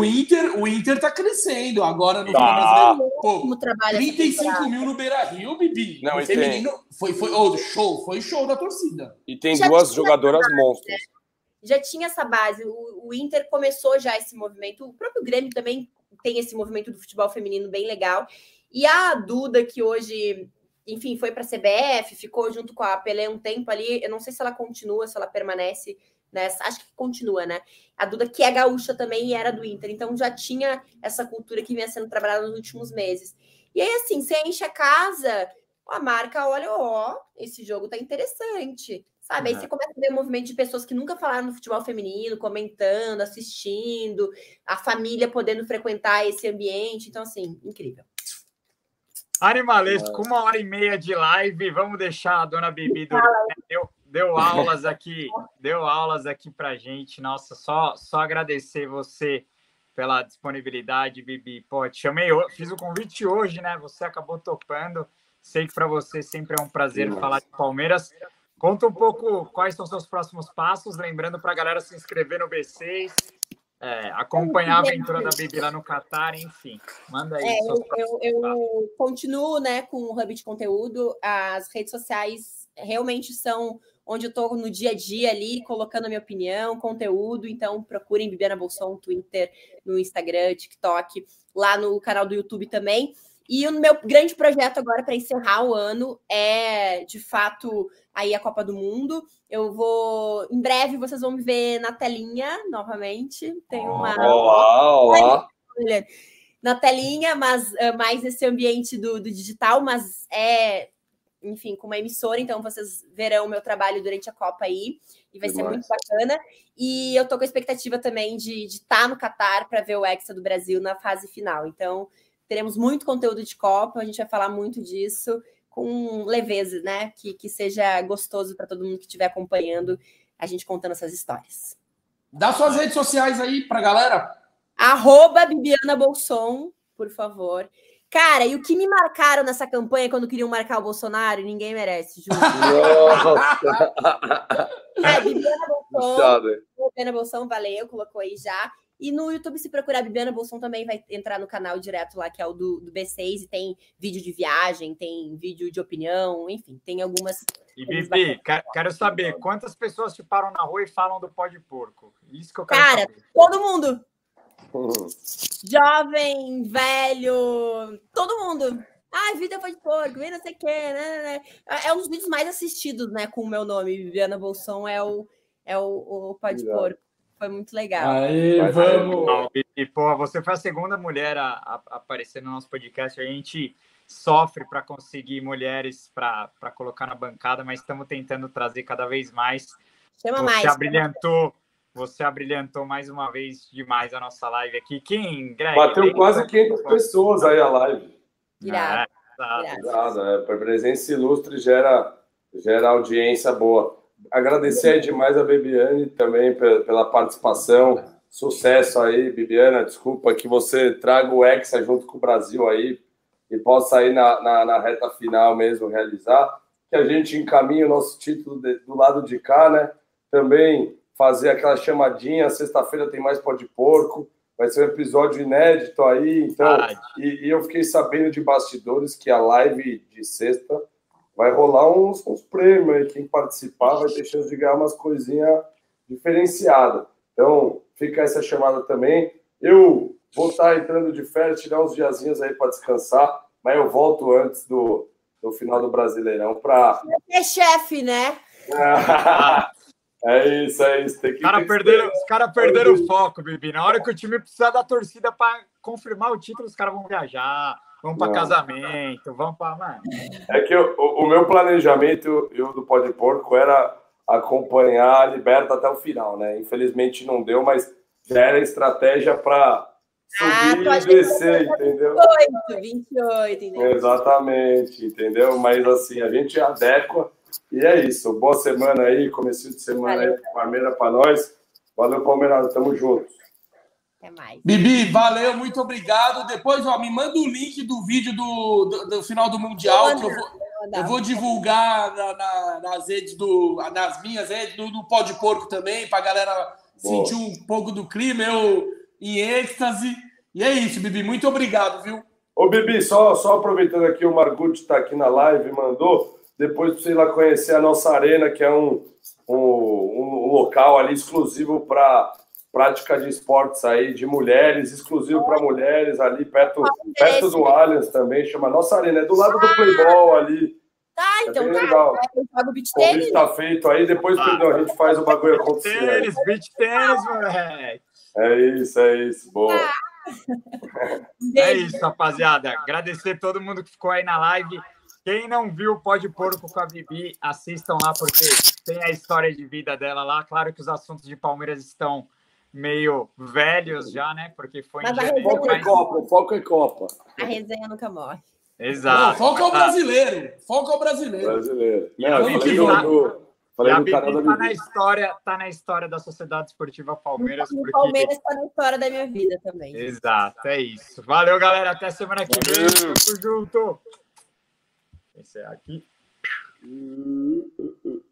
o, Inter, o Inter tá crescendo agora no Tá. Pô, trabalho. essa 35 temporada. mil no Beira Rio, Bibi. Não, o tem- feminino foi, foi oh, show, foi show da torcida. E tem Já duas tinha jogadoras monstras. já tinha essa base. O, o Inter começou já esse movimento. O próprio Grêmio também tem esse movimento do futebol feminino bem legal. E a Duda, que hoje, enfim, foi para a CBF, ficou junto com a Pelé um tempo ali. Eu não sei se ela continua, se ela permanece nessa. Acho que continua, né? A Duda, que é gaúcha também e era do Inter. Então já tinha essa cultura que vinha sendo trabalhada nos últimos meses. E aí, assim, você enche a casa, a marca olha, ó, esse jogo tá interessante. Sabe? Aí você começa a ver um movimento de pessoas que nunca falaram no futebol feminino, comentando, assistindo, a família podendo frequentar esse ambiente. Então, assim, incrível. Animalesco, uma hora e meia de live. Vamos deixar a dona Bibi dormir. né? Deu, deu aulas aqui, deu aulas aqui pra gente. Nossa, só, só agradecer você pela disponibilidade, Bibi. Pô, te chamei, fiz o convite hoje, né? Você acabou topando. Sei que para você sempre é um prazer Demais. falar de Palmeiras. Conta um pouco quais são seus próximos passos, lembrando para a galera se inscrever no B6, é, acompanhar a aventura da Bibi lá no Catar, enfim. Manda aí. É, eu, eu, eu continuo né, com o Hub de conteúdo. As redes sociais realmente são onde eu estou no dia a dia ali, colocando a minha opinião, conteúdo. Então, procurem Bibiana Bolson, Twitter, no Instagram, TikTok, lá no canal do YouTube também. E o meu grande projeto agora para encerrar o ano é, de fato, aí a Copa do Mundo. Eu vou, em breve, vocês vão me ver na telinha novamente. Tem uma Olá, olá. olha, na telinha, mas é, mais nesse ambiente do, do digital, mas é, enfim, com uma emissora, então vocês verão o meu trabalho durante a Copa aí, e vai ser Demais. muito bacana. E eu tô com a expectativa também de estar no Catar para ver o Hexa do Brasil na fase final. Então, teremos muito conteúdo de Copa, a gente vai falar muito disso com leveza, né? Que, que seja gostoso para todo mundo que estiver acompanhando a gente contando essas histórias. Dá suas redes sociais aí pra galera. Arroba Bibiana Bolson, por favor. Cara, e o que me marcaram nessa campanha quando queriam marcar o Bolsonaro, ninguém merece, juro. Nossa, É, Bibiana Bolson. Bibiana Bolson, valeu, colocou aí já. E no YouTube, se procurar Bibiana Bolson, também vai entrar no canal direto lá, que é o do, do B6, e tem vídeo de viagem, tem vídeo de opinião, enfim, tem algumas. E Bibi, que- quero saber quantas pessoas te param na rua e falam do pó de porco. Isso que eu quero Cara, saber. todo mundo, jovem, velho, todo mundo. Ai, vida foi de porco, vem não sei o quê, né, né, né. É um dos vídeos mais assistidos, né, com o meu nome, Viviana Bolson, é o, é o, o Pó de. Porco. Foi muito legal. Aí, vamos. Bibi, pô, você foi a segunda mulher a, a- aparecer no nosso podcast. A gente sofre para conseguir mulheres para colocar na bancada, mas estamos tentando trazer cada vez mais. Chama Você mais. abrilhantou, você abrilhantou mais uma vez demais a nossa live aqui. Quem, Greg? Bateu Tem- quase 500 pessoas aí a live. Irado, É, irado. Obrigado, é, a presença ilustre gera, gera audiência boa. Agradecer demais a Bibiane também pe- pela participação. Sucesso aí, Bibiana. Desculpa que você traga o Hexa junto com o Brasil aí e possa aí na, na, na reta final mesmo realizar. Que a gente encaminhe o nosso título de- do lado de cá, né? Também fazer aquela chamadinha. Sexta-feira tem mais pó de porco. Vai ser um episódio inédito aí. Então, e, e eu fiquei sabendo de bastidores que a live de sexta vai rolar uns, uns prêmios aí. Quem participar vai ter chance de ganhar umas coisinhas diferenciadas. Então, fica essa chamada também. Eu vou estar entrando de férias, tirar uns diazinhos aí para descansar, mas eu volto antes do, do final do Brasileirão para. É chefe, né? é isso, é isso. Tem que, Os caras tem que- perderam, os cara perderam o foco, Bibi. Na hora que o time precisar da torcida para confirmar o título, os caras vão viajar, vão para casamento, vão para. Mano, É que o, o- o meu planejamento e o do Pó de Porco era acompanhar a Liberta até o final, né? Infelizmente não deu, mas já era estratégia para subir pode e descer, entendeu? 28, 28, entendeu? Exatamente, entendeu? Mas assim, a gente adequa E é isso. Boa semana aí, começo de semana Valeu. aí, Palmeiras para nós. Valeu, Palmeiras. Tamo junto. Até mais. Bibi, valeu, muito obrigado. Depois, ó, me manda o link do vídeo do, do, do final do Mundial, que eu vou, eu vou divulgar na- na- nas redes do. nas minhas redes, do, do Pó de Porco também, pra galera Boa. sentir um pouco do clima, eu em êxtase. E é isso, Bibi. Muito obrigado, viu? Ô, Bibi, só, só aproveitando aqui, o Margutti está aqui na live, mandou. Depois para você ir lá conhecer a nossa arena, que é um, um, um local ali exclusivo para prática de esportes aí, de mulheres, exclusivo para mulheres, ali perto, perto do Allianz também, chama Nossa Arena. É do lado do Playboy ali. Ah, É então bem tá. legal. Eu jogo beach O convite está feito aí, depois Pedrão, a gente faz o bagulho acontecer. Tênis, beach tênis, moleque. É isso, é isso. Boa. É isso, rapaziada. Agradecer todo mundo que ficou aí na live. Quem não viu Pode Porco com a Bibi, assistam lá, porque tem a história de vida dela lá. Claro que os assuntos de Palmeiras estão meio velhos já, né? Porque foi em Mas a janeiro. Foco é Copa, o foco é Copa. A resenha nunca morre. Não, Exato. foca ao Tá. brasileiro. Foca ao brasileiro. Brasileiro. E a Não, eu Bibi falei do, tá- falei canal da tá na história, tá na história da Sociedade Esportiva Palmeiras, O porque. Palmeiras está na história da minha vida também. Exato, é isso. Valeu, galera. Até semana que vem. Tamo junto. Esse é aqui. Uh, uh, uh.